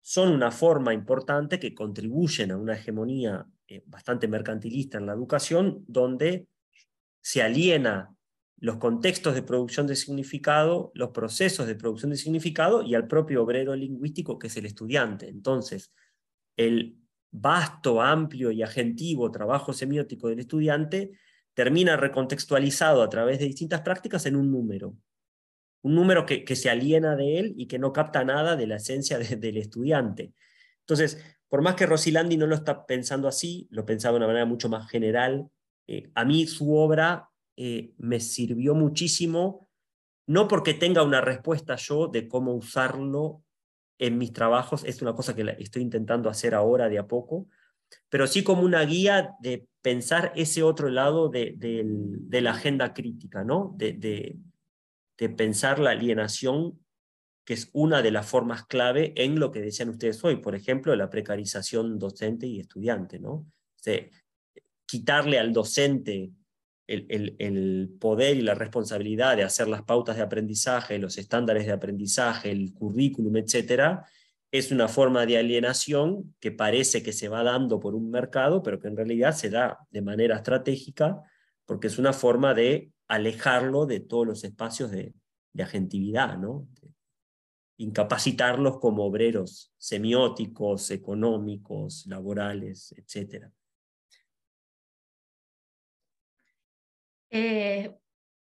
son una forma importante que contribuyen a una hegemonía eh, bastante mercantilista en la educación, donde se aliena los contextos de producción de significado, los procesos de producción de significado y al propio obrero lingüístico que es el estudiante. Entonces, el vasto, amplio y agentivo trabajo semiótico del estudiante termina recontextualizado a través de distintas prácticas en un número un número que, se aliena de él y que no capta nada de la esencia del estudiante. Entonces, por más que Rosilandi no lo está pensando así, lo pensaba de una manera mucho más general, eh, a mí su obra eh, me sirvió muchísimo, no porque tenga una respuesta yo de cómo usarlo en mis trabajos, es una cosa que estoy intentando hacer ahora de a poco, pero sí como una guía de pensar ese otro lado de, la agenda crítica, ¿no? de, pensar la alienación, que es una de las formas clave en lo que decían ustedes hoy, por ejemplo, la precarización docente y estudiante, ¿no? quitarle al docente el, poder y la responsabilidad de hacer las pautas de aprendizaje, los estándares de aprendizaje, el currículum, etcétera, es una forma de alienación que parece que se va dando por un mercado, pero que en realidad se da de manera estratégica, porque es una forma de alejarlo de todos los espacios de, agentividad, ¿no? incapacitarlos como obreros semióticos, económicos, laborales, etc. Eh,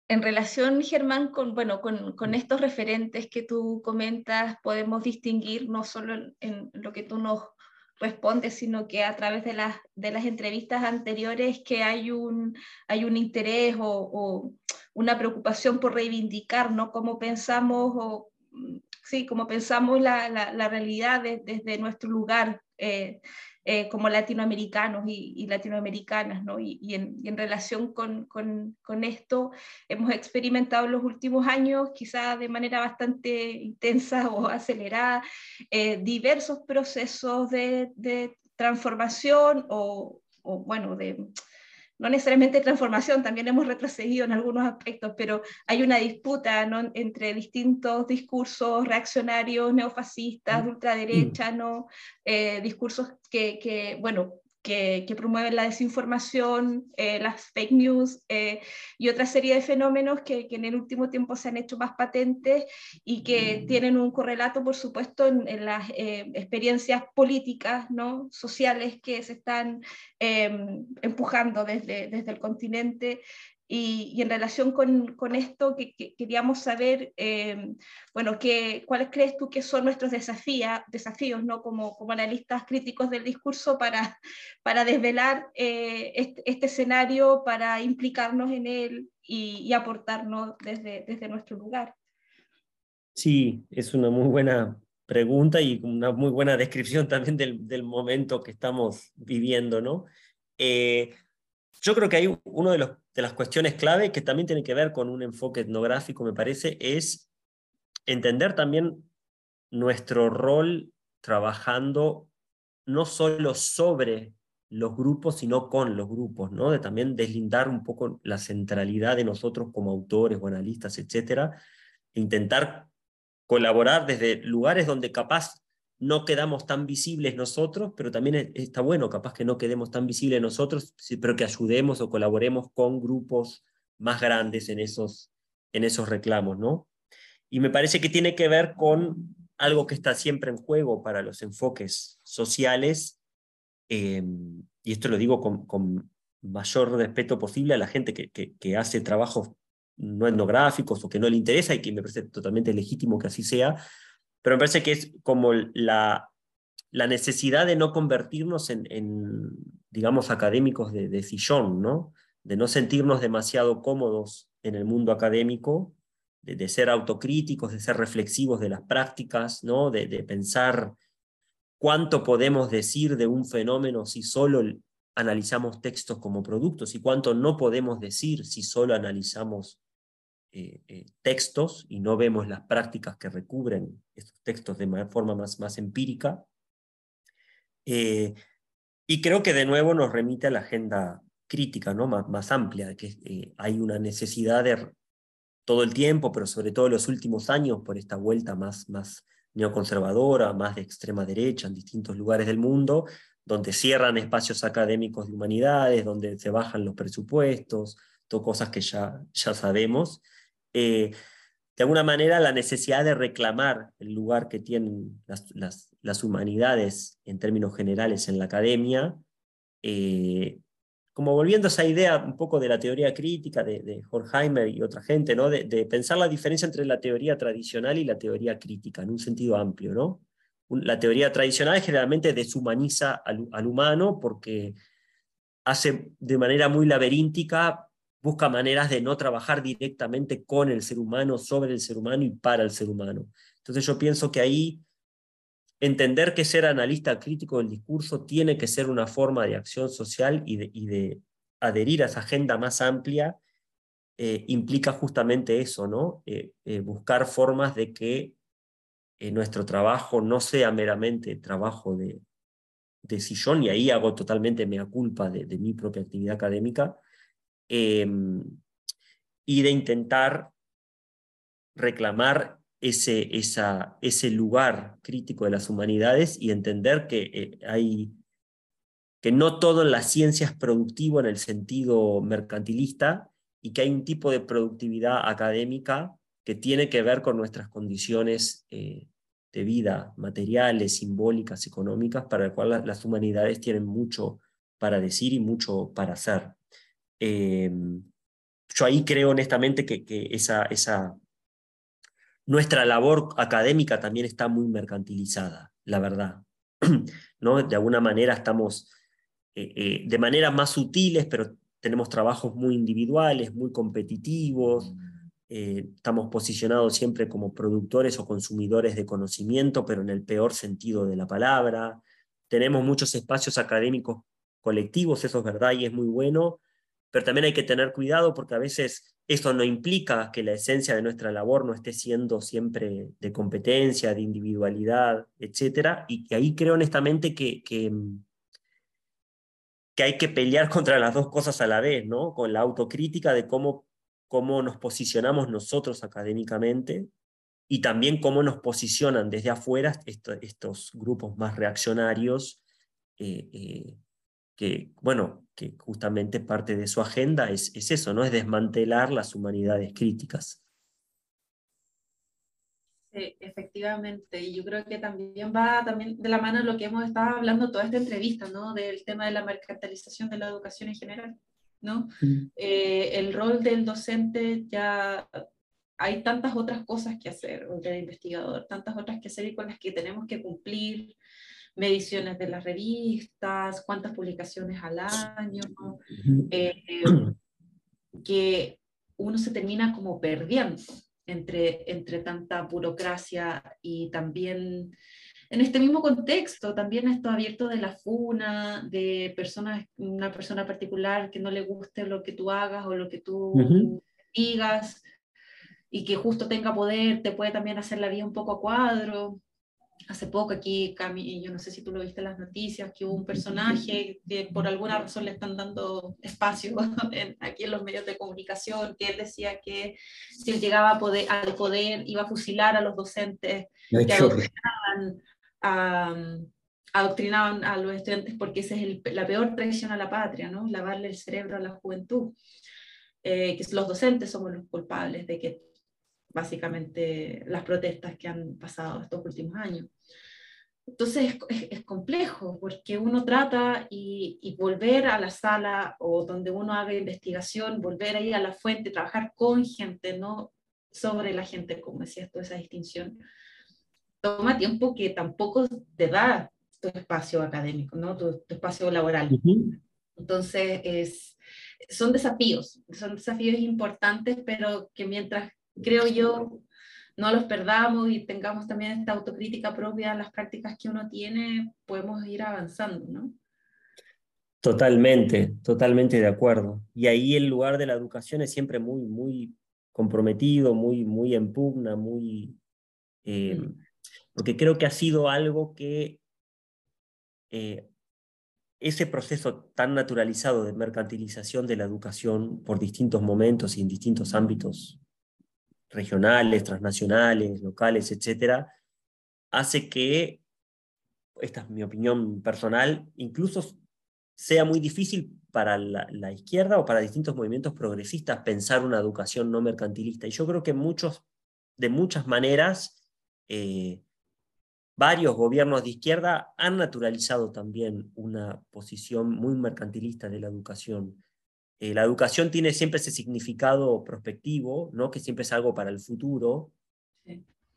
en relación, Germán, con, bueno, con, con, estos referentes que tú comentas, podemos distinguir no solo en, en lo que tú nos responde, sino que a través de las, de las entrevistas anteriores que hay un, hay un interés o, o una preocupación por reivindicar, ¿no? Cómo pensamos o, sí, cómo pensamos la, la, la realidad de, desde nuestro lugar. Eh, eh, como latinoamericanos y, latinoamericanas, ¿no? Y, en, relación con, esto, hemos experimentado en los últimos años, quizá de manera bastante intensa o acelerada, eh, diversos procesos de, de transformación o, o, bueno, de no necesariamente transformación, también hemos retrocedido en algunos aspectos, pero hay una disputa ¿no? entre distintos discursos reaccionarios, neofascistas, de ultraderecha, ¿no? Eh, discursos que, que, bueno, que, que, promueven la desinformación, eh, las fake news eh, y otra serie de fenómenos que, que, en el último tiempo se han hecho más patentes y que tienen un correlato, por supuesto, en, en las eh, experiencias políticas, ¿no? sociales que se están em, empujando desde, desde el continente y, y, en relación con, con esto, que, que, queríamos saber, eh, bueno, que, cuáles crees tú que son nuestros desafíos, desafíos ¿no? como, como analistas críticos del discurso para, para desvelar eh, este, este, escenario, para implicarnos en él y, y, aportarnos desde, desde nuestro lugar. Sí, es una muy buena pregunta y una muy buena descripción también del, del momento que estamos viviendo, ¿no? Eh, yo creo que hay uno de, las cuestiones clave que también tiene que ver con un enfoque etnográfico, me parece, es entender también nuestro rol trabajando no solo sobre los grupos, sino con los grupos, ¿no? De también deslindar un poco la centralidad de nosotros como autores o analistas, etcétera, intentar colaborar desde lugares donde capaz no quedamos tan visibles nosotros, pero también está bueno, capaz que no quedemos tan visibles nosotros, pero que ayudemos o colaboremos con grupos más grandes en esos, en esos reclamos, ¿no? Y me parece que tiene que ver con algo que está siempre en juego para los enfoques sociales, em, y esto lo digo con, mayor respeto posible a la gente que, que, hace trabajos no etnográficos o que no le interesa y que me parece totalmente legítimo que así sea, pero me parece que es como la, la necesidad de no convertirnos en, en digamos, académicos de, de, sillón, ¿no? de no sentirnos demasiado cómodos en el mundo académico, de, ser autocríticos, de ser reflexivos de las prácticas, ¿no? de, de pensar cuánto podemos decir de un fenómeno si solo analizamos textos como productos y cuánto no podemos decir si solo analizamos eh, eh, textos y no vemos las prácticas que recubren estos textos de forma más, más empírica. Eh, y creo que de nuevo nos remite a la agenda crítica, ¿no? más, más amplia, que hay una necesidad de todo el tiempo, pero sobre todo en los últimos años, por esta vuelta más, más neoconservadora, más de extrema derecha en distintos lugares del mundo, donde cierran espacios académicos de humanidades, donde se bajan los presupuestos, todo cosas que ya, ya sabemos, eh, de alguna manera la necesidad de reclamar el lugar que tienen las, las, humanidades en términos generales en la academia, eh, como volviendo a esa idea un poco de la teoría crítica de, de Horkheimer y otra gente, ¿no? De, pensar la diferencia entre la teoría tradicional y la teoría crítica, en un sentido amplio. ¿no? La teoría tradicional generalmente deshumaniza al, al humano porque hace de manera muy laberíntica busca maneras de no trabajar directamente con el ser humano, sobre el ser humano y para el ser humano. Entonces yo pienso que ahí entender que ser analista crítico del discurso tiene que ser una forma de acción social y de, adherir a esa agenda más amplia eh, implica justamente eso, ¿no? Eh, eh, buscar formas de que nuestro trabajo no sea meramente trabajo de, de sillón, y ahí hago totalmente mea culpa de mi propia actividad académica, Em, y de intentar reclamar ese, ese lugar crítico de las humanidades y entender que eh, hay que no todo en la ciencia es productivo en el sentido mercantilista y que hay un tipo de productividad académica que tiene que ver con nuestras condiciones eh, de vida, materiales, simbólicas, económicas, para el cual las humanidades tienen mucho para decir y mucho para hacer. Em, yo ahí creo honestamente que, que esa, esa, nuestra labor académica también está muy mercantilizada, la verdad. ¿no? De alguna manera estamos eh, eh, de maneras más sutiles, pero tenemos trabajos muy individuales, muy competitivos, eh, estamos posicionados siempre como productores o consumidores de conocimiento, pero en el peor sentido de la palabra. Tenemos muchos espacios académicos colectivos, eso es verdad y es muy bueno, pero también hay que tener cuidado porque a veces eso no implica que la esencia de nuestra labor no esté siendo siempre de competencia, de individualidad, etc. Y que ahí creo honestamente que, que, que, hay que pelear contra las dos cosas a la vez, ¿no? Con la autocrítica de cómo, cómo nos posicionamos nosotros académicamente y también cómo nos posicionan desde afuera estos grupos más reaccionarios. Eh, eh, que, bueno, que justamente parte de su agenda es, es eso, ¿no? Es desmantelar las humanidades críticas. Sí, efectivamente, y yo creo que también va también de la mano de lo que hemos estado hablando toda esta entrevista, ¿no? Del tema de la mercantilización de la educación en general, ¿no? Mm. Eh, el rol del docente ya hay tantas otras cosas que hacer, o del investigador, tantas otras que hacer y con las que tenemos que cumplir, mediciones de las revistas, cuántas publicaciones al año, eh, que uno se termina como perdiendo entre, entre tanta burocracia y también en este mismo contexto, también esto abierto de la funa, de personas, una persona particular que no le guste lo que tú hagas o lo que tú digas y que justo tenga poder, te puede también hacer la vida un poco a cuadro. Hace poco aquí, Cami, yo no sé si tú lo viste en las noticias, que hubo un personaje que por alguna razón le están dando espacio aquí en los medios de comunicación, que él decía que si él llegaba a poder, al poder iba a fusilar a los docentes que adoctrinaban a, adoctrinaban a los estudiantes porque esa es la peor traición a la patria, ¿no? lavarle el cerebro a la juventud. Eh, que los docentes somos los culpables de que básicamente las protestas que han pasado estos últimos años. Entonces es, complejo porque uno trata y, volver a la sala o donde uno haga investigación, volver ahí a la fuente, trabajar con gente, no sobre la gente, como decías tú, esa distinción, toma tiempo que tampoco te da tu espacio académico, ¿no? tu, espacio laboral. Entonces es, son desafíos, son desafíos importantes, pero que mientras creo yo, no los perdamos y tengamos también esta autocrítica propia en las prácticas que uno tiene, podemos ir avanzando, ¿no? Totalmente, totalmente de acuerdo. Y ahí el lugar de la educación es siempre muy, muy comprometido, muy, muy en pugna, muy... Eh, mm. porque creo que ha sido algo que eh, ese proceso tan naturalizado de mercantilización de la educación por distintos momentos y en distintos ámbitos regionales, transnacionales, locales, etcétera, hace que, esta es mi opinión personal, incluso sea muy difícil para la, izquierda o para distintos movimientos progresistas pensar una educación no mercantilista. Y yo creo que muchos, de muchas maneras, eh, varios gobiernos de izquierda han naturalizado también una posición muy mercantilista de la educación. Eh, la educación tiene siempre ese significado prospectivo, ¿no? que siempre es algo para el futuro.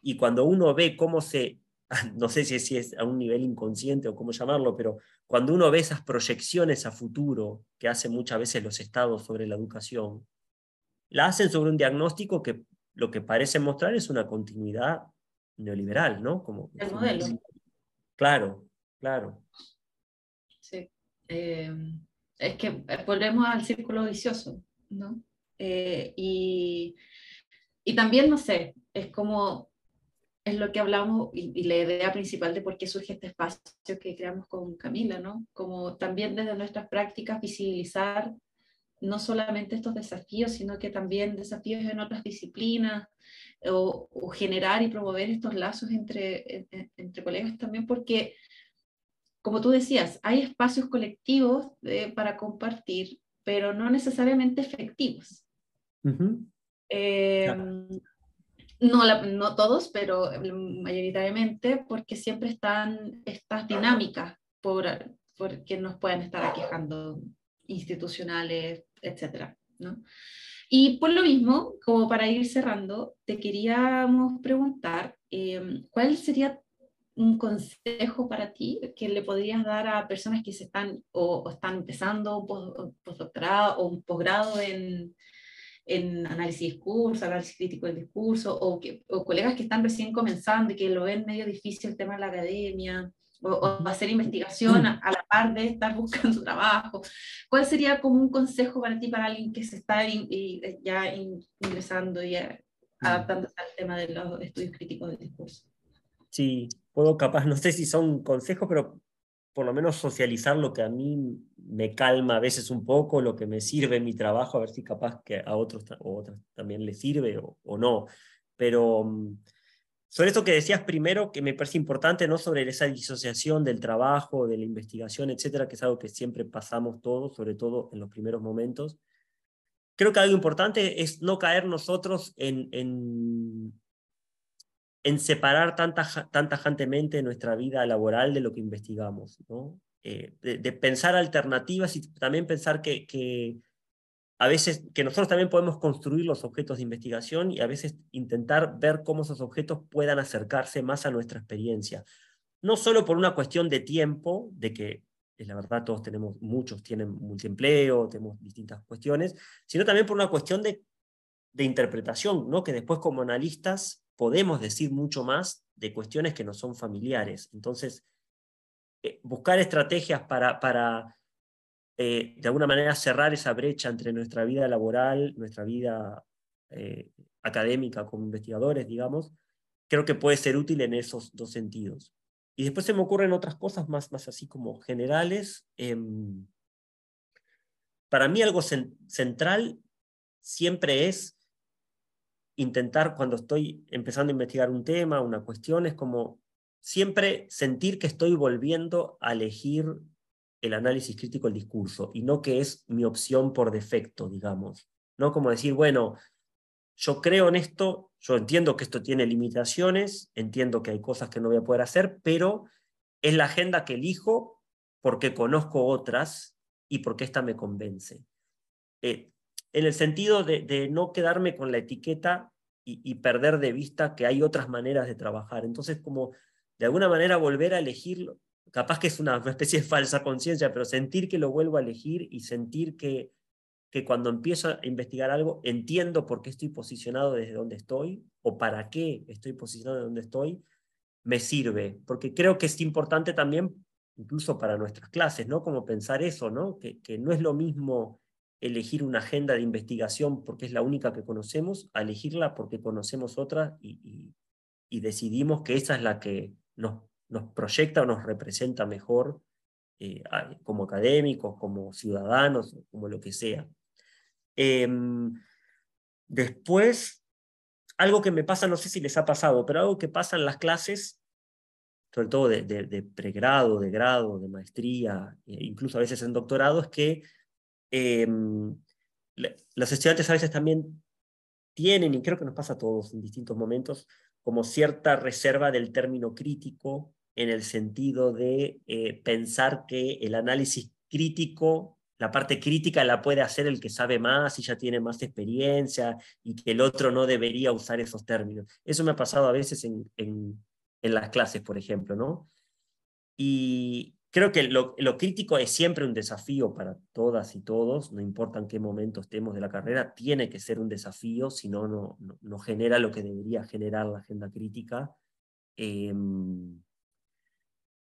Y cuando uno ve cómo se, no sé si, si es a un nivel inconsciente o cómo llamarlo, pero cuando uno ve esas proyecciones a futuro que hacen muchas veces los estados sobre la educación, la hacen sobre un diagnóstico que lo que parece mostrar es una continuidad neoliberal, ¿no? Como, el modelo. Claro, claro. Sí. Eh, es que eh, volvemos al círculo vicioso, ¿no? Eh, y, y, también, no sé, es como, es lo que hablamos y, la idea principal de por qué surge este espacio que creamos con Camila, ¿no? Como también desde nuestras prácticas visibilizar no solamente estos desafíos, sino que también desafíos en otras disciplinas, o, o generar y promover estos lazos entre, entre colegas también, porque como tú decías, hay espacios colectivos para compartir, pero no necesariamente efectivos. Em, no, no todos, pero mayoritariamente, porque siempre están estas dinámicas por, por que nos pueden estar aquejando institucionales, etc. ¿no? Y por lo mismo, como para ir cerrando, te queríamos preguntar, em, ¿cuál sería un consejo para ti que le podrías dar a personas que se están o, están empezando un postdoctorado o un posgrado en, en análisis de discurso, análisis crítico del discurso, o, que, o colegas que están recién comenzando y que lo ven medio difícil el tema de la academia, o, hacer investigación a, la par de estar buscando trabajo. ¿Cuál sería como un consejo para ti, para alguien que se está ya ingresando y mm. adaptándose al tema de los estudios críticos del discurso? Sí, puedo capaz, no sé si son consejos, pero por lo menos socializar lo que a mí me calma a veces un poco, lo que me sirve en mi trabajo, a ver si capaz que a otros o otras también les sirve o, no. Pero mm, sobre esto que decías primero, que me parece importante, ¿no? Sobre esa disociación del trabajo, de la investigación, etcétera, que es algo que siempre pasamos todos, sobre todo en los primeros momentos. Creo que algo importante es no caer nosotros en, en en separar tan, tajantemente nuestra vida laboral de lo que investigamos, ¿no? Eh, de, pensar alternativas y también pensar que, que, a veces que nosotros también podemos construir los objetos de investigación y a veces intentar ver cómo esos objetos puedan acercarse más a nuestra experiencia. No solo por una cuestión de tiempo, de que es la verdad todos tenemos, muchos tienen multiempleo, tenemos distintas cuestiones, sino también por una cuestión de, de interpretación, ¿no? que después como analistas podemos decir mucho más de cuestiones que no son familiares. Entonces, eh, buscar estrategias para, para eh, de alguna manera, cerrar esa brecha entre nuestra vida laboral, nuestra vida eh, académica como investigadores, digamos, creo que puede ser útil en esos dos sentidos. Y después se me ocurren otras cosas más, más así como generales. Em, para mí algo central siempre es intentar cuando estoy empezando a investigar un tema, una cuestión, es como siempre sentir que estoy volviendo a elegir el análisis crítico del discurso y no que es mi opción por defecto, digamos. ¿no? Como decir, bueno, yo creo en esto, yo entiendo que esto tiene limitaciones, entiendo que hay cosas que no voy a poder hacer, pero es la agenda que elijo porque conozco otras y porque esta me convence. Eh, en el sentido de, no quedarme con la etiqueta y, perder de vista que hay otras maneras de trabajar. Entonces, como de alguna manera volver a elegirlo, capaz que es una especie de falsa conciencia, pero sentir que lo vuelvo a elegir y sentir que que cuando empiezo a investigar algo entiendo por qué estoy posicionado desde donde estoy o para qué estoy posicionado desde donde estoy, me sirve, porque creo que es importante también, incluso para nuestras clases, ¿no? Como pensar eso, ¿no? Que, que no es lo mismo elegir una agenda de investigación porque es la única que conocemos, a elegirla porque conocemos otra y, y, decidimos que esa es la que nos, nos proyecta o nos representa mejor eh, como académicos, como ciudadanos, como lo que sea. Em, después, algo que me pasa, no sé si les ha pasado, pero algo que pasa en las clases, sobre todo de, pregrado, de grado, de maestría, e incluso a veces en doctorado, es que em, los estudiantes a veces también tienen, y creo que nos pasa a todos en distintos momentos, como cierta reserva del término crítico en el sentido de eh, pensar que el análisis crítico, la parte crítica la puede hacer el que sabe más y ya tiene más experiencia y que el otro no debería usar esos términos. Eso me ha pasado a veces en, las clases, por ejemplo, ¿no? Y creo que lo, crítico es siempre un desafío para todas y todos, no importa en qué momento estemos de la carrera, tiene que ser un desafío, si no, no, no genera lo que debería generar la agenda crítica. Em,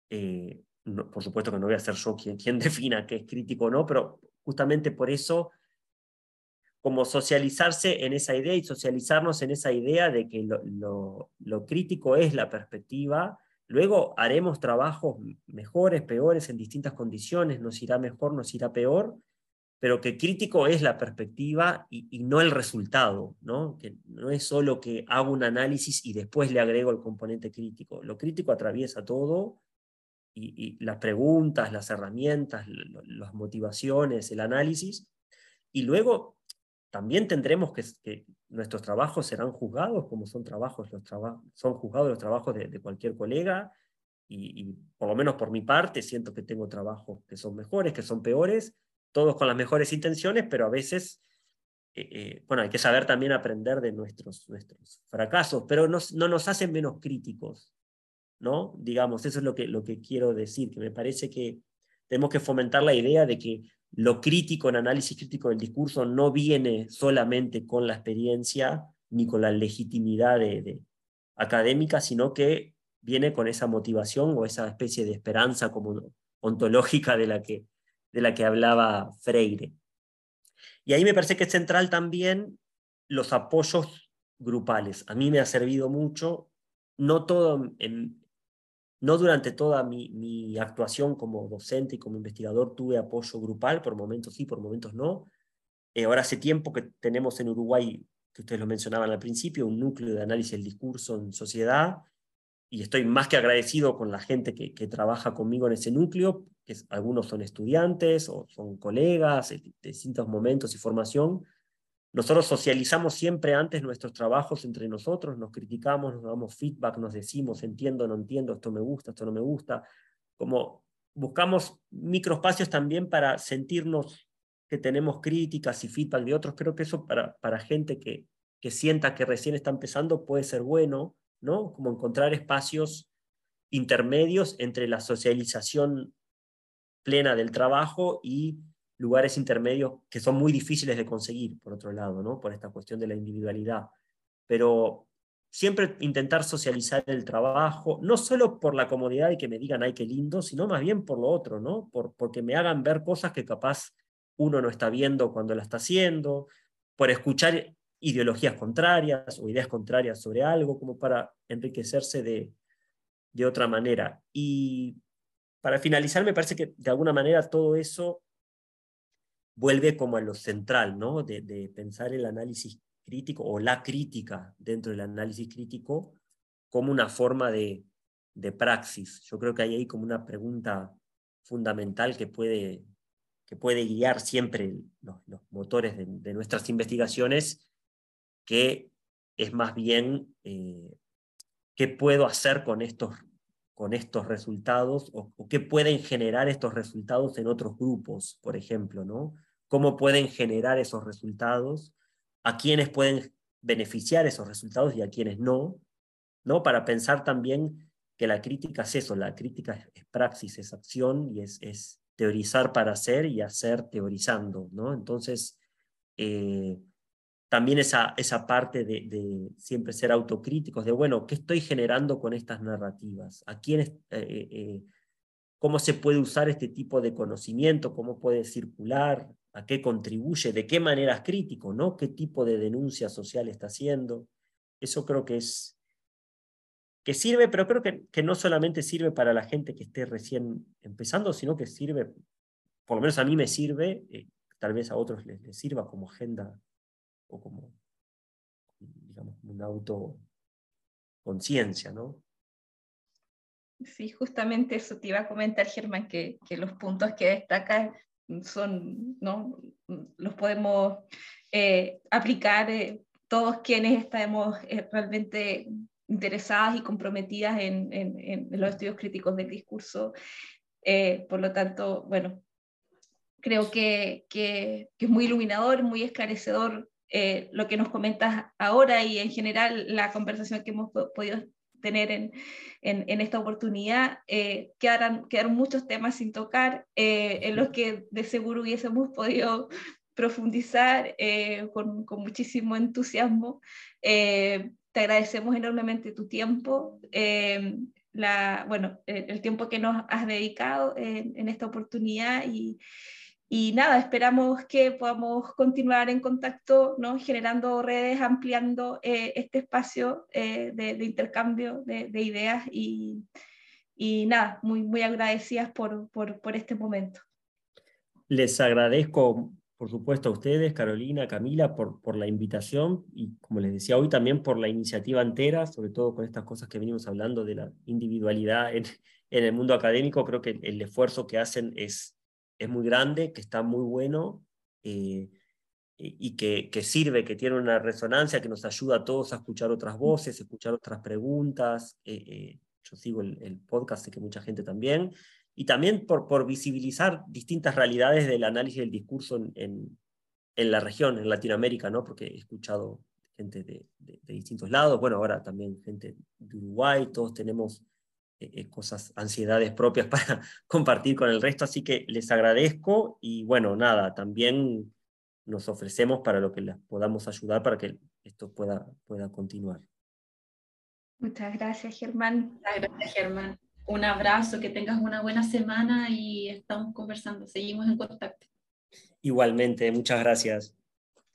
eh, por supuesto que no voy a ser yo quien, quien defina qué es crítico o no, pero justamente por eso, como socializarse en esa idea y socializarnos en esa idea de que lo, lo, crítico es la perspectiva, luego haremos trabajos mejores, peores, en distintas condiciones, nos irá mejor, nos irá peor, pero que crítico es la perspectiva y, no el resultado, ¿no? que no es solo que hago un análisis y después le agrego el componente crítico. Lo crítico atraviesa todo y, las preguntas, las herramientas, las motivaciones, el análisis. Y luego también tendremos que, nuestros trabajos serán juzgados como son, trabajos, los son juzgados los trabajos de, cualquier colega. Y, por lo menos por mi parte siento que tengo trabajos que son mejores, que son peores, todos con las mejores intenciones, pero a veces, eh, eh, bueno, hay que saber también aprender de nuestros, nuestros fracasos, pero no nos hacen menos críticos, ¿no? Digamos, eso es lo que, lo que quiero decir, que me parece que tenemos que fomentar la idea de que lo crítico en análisis crítico del discurso no viene solamente con la experiencia ni con la legitimidad de, académica, sino que viene con esa motivación o esa especie de esperanza como ontológica de la que, de la que hablaba Freire. Y ahí me parece que es central también los apoyos grupales. A mí me ha servido mucho, no todo en, no durante toda mi, actuación como docente y como investigador tuve apoyo grupal, por momentos sí, por momentos no. Eh, ahora hace tiempo que tenemos en Uruguay, que ustedes lo mencionaban al principio, un núcleo de análisis del discurso en sociedad, y estoy más que agradecido con la gente que, trabaja conmigo en ese núcleo, que algunos son estudiantes o son colegas de distintos momentos y formación, nosotros socializamos siempre antes nuestros trabajos entre nosotros, nos criticamos, nos damos feedback, nos decimos, entiendo, no entiendo, esto me gusta, esto no me gusta. Como buscamos microespacios también para sentirnos que tenemos críticas y feedback de otros. Creo que eso para, para gente que, que sienta que recién está empezando puede ser bueno, ¿no? Como encontrar espacios intermedios entre la socialización plena del trabajo y lugares intermedios que son muy difíciles de conseguir, por otro lado, ¿no? por esta cuestión de la individualidad. Pero siempre intentar socializar el trabajo, no solo por la comodidad y que me digan, ay, qué lindo, sino más bien por lo otro, ¿no? Por, porque me hagan ver cosas que capaz uno no está viendo cuando la está haciendo, por escuchar ideologías contrarias o ideas contrarias sobre algo, como para enriquecerse de, de otra manera. Y para finalizar, me parece que de alguna manera todo eso vuelve como a lo central, ¿no? De, pensar el análisis crítico o la crítica dentro del análisis crítico como una forma de, praxis. Yo creo que hay ahí como una pregunta fundamental que puede, que puede guiar siempre los, motores de, de, nuestras investigaciones, que es más bien eh, qué puedo hacer con estos, con estos resultados o, o, qué pueden generar estos resultados en otros grupos, por ejemplo, ¿no? ¿Cómo pueden generar esos resultados? ¿A quiénes pueden beneficiar esos resultados y a quiénes no? ¿no? Para pensar también que la crítica es eso, la crítica es praxis, es acción y es, teorizar para hacer y hacer teorizando, ¿no? Entonces, eh, también esa, esa parte de, siempre ser autocríticos, de, bueno, ¿qué estoy generando con estas narrativas? ¿A quién eh, eh, ¿Cómo se puede usar este tipo de conocimiento? ¿Cómo puede circular? ¿A qué contribuye? ¿De qué manera es crítico? ¿no? ¿Qué tipo de denuncia social está haciendo? Eso creo que es, que sirve, pero creo que, que, no solamente sirve para la gente que esté recién empezando, sino que sirve, por lo menos a mí me sirve, eh, tal vez a otros les, les, sirva como agenda o como, digamos, una autoconciencia, ¿no? Sí, justamente eso te iba a comentar, Germán, que, que los puntos que destacas son, ¿no? Los podemos eh, aplicar eh, todos quienes estamos eh, realmente interesadas y comprometidas en, en, los estudios críticos del discurso. Eh, por lo tanto, bueno, creo que, que, es muy iluminador, muy esclarecedor lo que nos comentas ahora y en general la conversación que hemos podido tener en, en, en esta oportunidad. Eh, quedaron, quedaron muchos temas sin tocar, eh, en los que de seguro hubiésemos podido profundizar eh, con, con, muchísimo entusiasmo. Eh, te agradecemos enormemente tu tiempo, eh, la, bueno, el, tiempo que nos has dedicado en, en esta oportunidad y, y, nada, esperamos que podamos continuar en contacto, ¿no? generando redes, ampliando eh, este espacio eh, de, de, intercambio de, de ideas y, y, nada, muy, muy agradecidas por, por, por este momento. Les agradezco por supuesto a ustedes, Carolina, Camila, por, por la invitación y, como les decía hoy, también por la iniciativa entera, sobre todo con estas cosas que venimos hablando de la individualidad en, en el mundo académico. Creo que el, el esfuerzo que hacen es, es muy grande, que está muy bueno eh, y que, que, sirve, que tiene una resonancia, que nos ayuda a todos a escuchar otras voces, escuchar otras preguntas. Eh, eh, yo sigo el, el podcast, sé que mucha gente también y también por, por visibilizar distintas realidades del análisis del discurso en, en, en, la región, en Latinoamérica, ¿no? porque he escuchado gente de, de, de distintos lados, bueno, ahora también gente de Uruguay, todos tenemos eh, cosas, ansiedades propias para compartir con el resto, así que les agradezco y bueno, nada, también nos ofrecemos para lo que les podamos ayudar para que esto pueda, pueda continuar. Muchas gracias, Germán. Muchas gracias, Germán un abrazo, que tengas una buena semana y estamos conversando, seguimos en contacto. Igualmente, muchas gracias.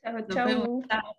Chao, chao.